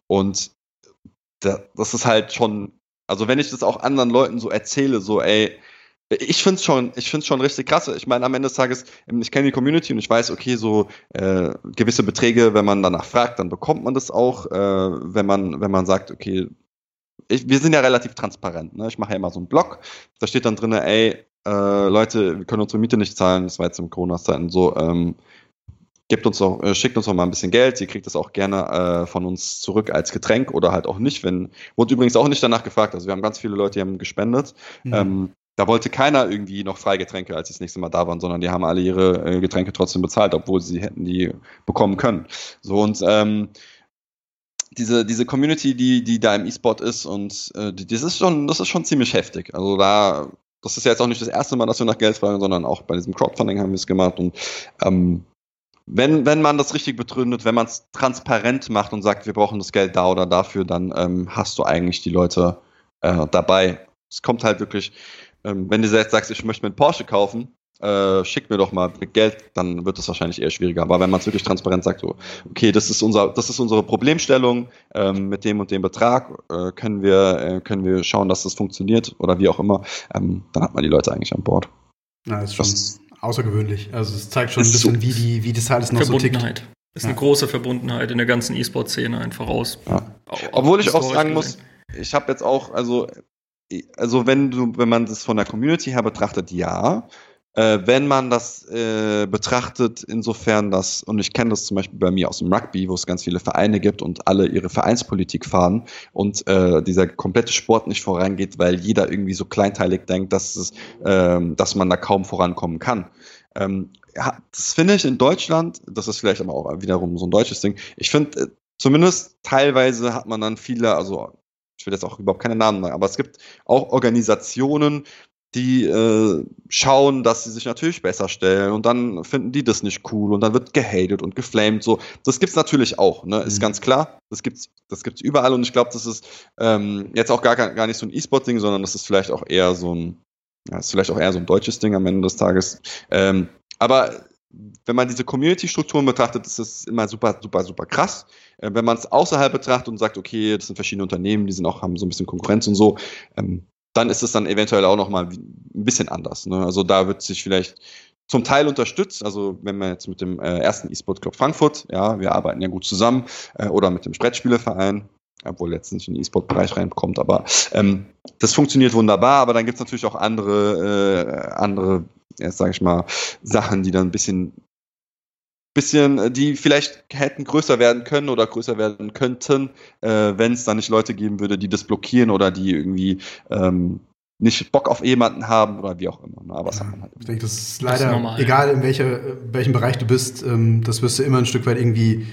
S4: und da, das ist halt schon, also wenn ich das auch anderen Leuten so erzähle, so, ey, ich finde es schon, ich find's schon richtig krass. Ich meine, am Ende des Tages, ähm, ich kenne die Community und ich weiß, okay, so äh, gewisse Beträge, wenn man danach fragt, dann bekommt man das auch. Äh, wenn man, wenn man sagt, okay, ich, wir sind ja relativ transparent. Ne? Ich mache ja immer so einen Blog, da steht dann drin, ey, äh, Leute, wir können unsere Miete nicht zahlen, das war jetzt im Corona-Zeiten so, ähm, gebt uns doch, äh, schickt uns doch mal ein bisschen Geld, ihr kriegt das auch gerne äh, von uns zurück als Getränk oder halt auch nicht, wenn, wurde übrigens auch nicht danach gefragt, also wir haben ganz viele Leute, die haben gespendet, mhm. ähm, da wollte keiner irgendwie noch Freigetränke, als sie das nächste Mal da waren, sondern die haben alle ihre äh, Getränke trotzdem bezahlt, obwohl sie hätten die bekommen können. So und ähm, diese, diese Community, die, die da im E-Sport ist und äh, die, das ist schon, das ist schon ziemlich heftig. Also da, das ist ja jetzt auch nicht das erste Mal, dass wir nach Geld fragen, sondern auch bei diesem Crowdfunding haben wir es gemacht und ähm, wenn, wenn man das richtig begründet, wenn man es transparent macht und sagt, wir brauchen das Geld da oder dafür, dann ähm, hast du eigentlich die Leute äh, dabei. Es kommt halt wirklich ähm, wenn du jetzt sagst, ich möchte mir einen Porsche kaufen, äh, schick mir doch mal Geld, dann wird es wahrscheinlich eher schwieriger. Aber wenn man es wirklich transparent sagt, so, okay, das ist unser, das ist unsere Problemstellung, ähm, mit dem und dem Betrag äh, können wir, äh, können wir schauen, dass das funktioniert oder wie auch immer, ähm, dann hat man die Leute eigentlich an Bord.
S2: Na, ist schon das, außergewöhnlich. Also es zeigt schon ein bisschen, so wie, die, wie das alles noch so tickt.
S3: Ist eine große Verbundenheit in der ganzen E-Sport-Szene einfach raus.
S4: Ja. Obwohl ich auch sagen muss, ich habe jetzt auch, also, also wenn du, wenn man das von der Community her betrachtet, ja. Äh, wenn man das äh, betrachtet, insofern dass, und ich kenne das zum Beispiel bei mir aus dem Rugby, wo es ganz viele Vereine gibt und alle ihre Vereinspolitik fahren und äh, dieser komplette Sport nicht vorangeht, weil jeder irgendwie so kleinteilig denkt, dass, es, ähm, dass man da kaum vorankommen kann. Ähm, ja, das finde ich in Deutschland, das ist vielleicht aber auch wiederum so ein deutsches Ding. Ich finde, äh, zumindest teilweise hat man dann viele, also ich will jetzt auch überhaupt keine Namen sagen, aber es gibt auch Organisationen, die äh, schauen, dass sie sich natürlich besser stellen und dann finden die das nicht cool und dann wird gehatet und geflamed. So, das gibt's natürlich auch, ne? Ist mhm. ganz klar. Das gibt's, das gibt's überall und ich glaube, das ist ähm, jetzt auch gar, gar nicht so ein E-Sport-Ding, sondern das ist vielleicht auch eher so ein, ja, ist vielleicht auch eher so ein deutsches Ding am Ende des Tages. Ähm, aber wenn man diese Community-Strukturen betrachtet, ist das immer super, super, super krass. Äh, wenn man es außerhalb betrachtet und sagt, okay, das sind verschiedene Unternehmen, die sind auch, haben so ein bisschen Konkurrenz und so, ähm, dann ist es dann eventuell auch nochmal ein bisschen anders. Ne? Also da wird sich vielleicht zum Teil unterstützt, also wenn man jetzt mit dem äh, ersten E-Sport Club Frankfurt, ja, wir arbeiten ja gut zusammen, äh, oder mit dem Sprettspieleverein, obwohl jetzt nicht in den E-Sport-Bereich reinkommt, aber ähm, das funktioniert wunderbar, aber dann gibt es natürlich auch andere, äh, andere, jetzt sage ich mal, Sachen, die dann ein bisschen bisschen, äh, die vielleicht hätten größer werden können oder größer werden könnten, äh, wenn es da nicht Leute geben würde, die das blockieren oder die irgendwie ähm, nicht Bock auf jemanden haben oder wie auch immer. Ne? Aber
S2: ja, halt ich denke, das ist leider, das ist egal in welcher, welchem Bereich du bist, ähm, das wirst du immer ein Stück weit irgendwie,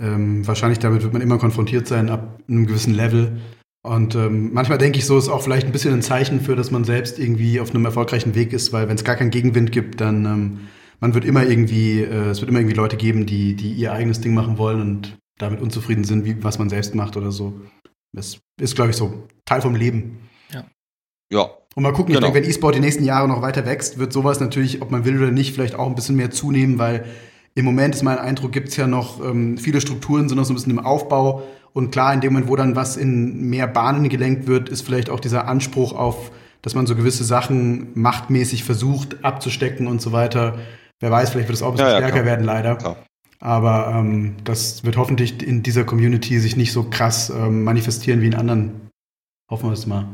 S2: ähm, wahrscheinlich damit wird man immer konfrontiert sein ab einem gewissen Level. Und ähm, manchmal denke ich so, ist auch vielleicht ein bisschen ein Zeichen für, dass man selbst irgendwie auf einem erfolgreichen Weg ist, weil wenn es gar keinen Gegenwind gibt, dann ähm, man wird immer irgendwie, äh, es wird immer irgendwie Leute geben, die, die ihr eigenes Ding machen wollen und damit unzufrieden sind, wie was man selbst macht oder so. Das ist, glaube ich, so Teil vom Leben.
S4: Ja. Ja.
S2: Und mal gucken, genau. ich denke, wenn E-Sport die nächsten Jahre noch weiter wächst, wird sowas natürlich, ob man will oder nicht, vielleicht auch ein bisschen mehr zunehmen, weil im Moment ist mein Eindruck, gibt es ja noch ähm, viele Strukturen, sind noch so ein bisschen im Aufbau. Und klar, in dem Moment, wo dann was in mehr Bahnen gelenkt wird, ist vielleicht auch dieser Anspruch auf, dass man so gewisse Sachen machtmäßig versucht abzustecken und so weiter, Wer weiß, vielleicht wird es auch ein bisschen ja, ja, stärker klar. werden, leider. Klar. Aber ähm, das wird hoffentlich in dieser Community sich nicht so krass ähm, manifestieren wie in anderen. Hoffen wir es mal.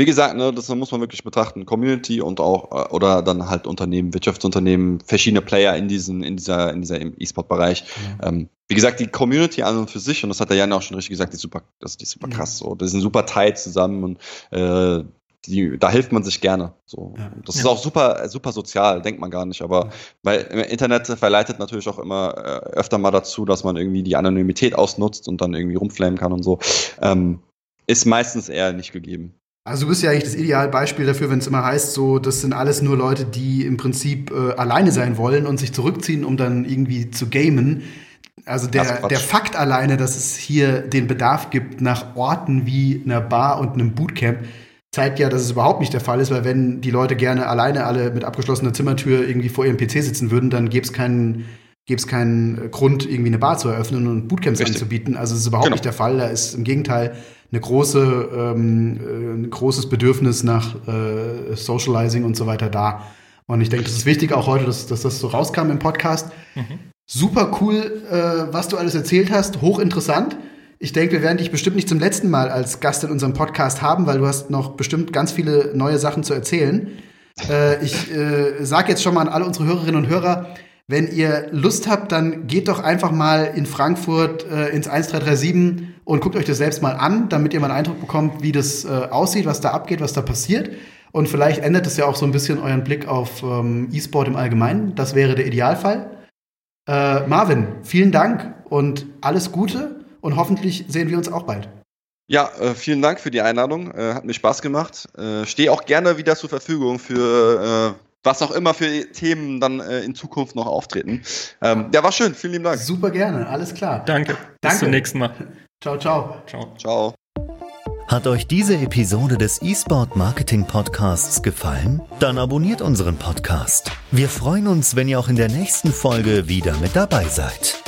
S4: Wie gesagt, ne, das muss man wirklich betrachten. Community und auch, äh, oder dann halt Unternehmen, Wirtschaftsunternehmen, verschiedene Player in diesen, in dieser, in dieser E-Sport-Bereich. Ja. Ähm, wie gesagt, die Community an und für sich, und das hat der Jan auch schon richtig gesagt, die ist super, das, die ist super krass. So. Das sind super tight zusammen und äh, die, da hilft man sich gerne. So. Ja. Das ja. ist auch super, super sozial, denkt man gar nicht. Aber ja. weil im Internet verleitet natürlich auch immer äh, öfter mal dazu, dass man irgendwie die Anonymität ausnutzt und dann irgendwie rumflammen kann und so. Ähm, ist meistens eher nicht gegeben.
S2: Also du bist ja eigentlich das Idealbeispiel dafür, wenn es immer heißt, so das sind alles nur Leute, die im Prinzip äh, alleine sein wollen und sich zurückziehen, um dann irgendwie zu gamen. Also der, der Fakt alleine, dass es hier den Bedarf gibt nach Orten wie einer Bar und einem Bootcamp, zeigt ja, dass es überhaupt nicht der Fall ist, weil wenn die Leute gerne alleine alle mit abgeschlossener Zimmertür irgendwie vor ihrem PC sitzen würden, dann gäbe es keinen gäbe es keinen Grund, irgendwie eine Bar zu eröffnen und Bootcamps Richtig. anzubieten. Also es ist überhaupt genau. nicht der Fall. Da ist im Gegenteil eine große, ähm, äh, ein großes Bedürfnis nach äh, Socializing und so weiter da. Und ich denke, das ist wichtig auch heute, dass, dass das so rauskam im Podcast. Mhm. Super cool, äh, was du alles erzählt hast, hochinteressant. Ich denke, wir werden dich bestimmt nicht zum letzten Mal als Gast in unserem Podcast haben, weil du hast noch bestimmt ganz viele neue Sachen zu erzählen. Äh, ich äh, sage jetzt schon mal an alle unsere Hörerinnen und Hörer, wenn ihr Lust habt, dann geht doch einfach mal in Frankfurt äh, ins 1337 und guckt euch das selbst mal an, damit ihr mal einen Eindruck bekommt, wie das äh, aussieht, was da abgeht, was da passiert. Und vielleicht ändert es ja auch so ein bisschen euren Blick auf ähm, E-Sport im Allgemeinen. Das wäre der Idealfall. Äh, Marvin, vielen Dank und alles Gute und hoffentlich sehen wir uns auch bald.
S4: Ja, äh, vielen Dank für die Einladung. Äh, hat mir Spaß gemacht. Äh, Stehe auch gerne wieder zur Verfügung für äh, was auch immer für Themen dann äh, in Zukunft noch auftreten. Ähm, ja, war schön. Vielen lieben Dank.
S2: Super gerne. Alles klar.
S3: Danke. Bis zum nächsten Mal.
S2: Ciao, ciao.
S4: Ciao. Ciao.
S1: Hat euch diese Episode des eSport Marketing Podcasts gefallen? Dann abonniert unseren Podcast. Wir freuen uns, wenn ihr auch in der nächsten Folge wieder mit dabei seid.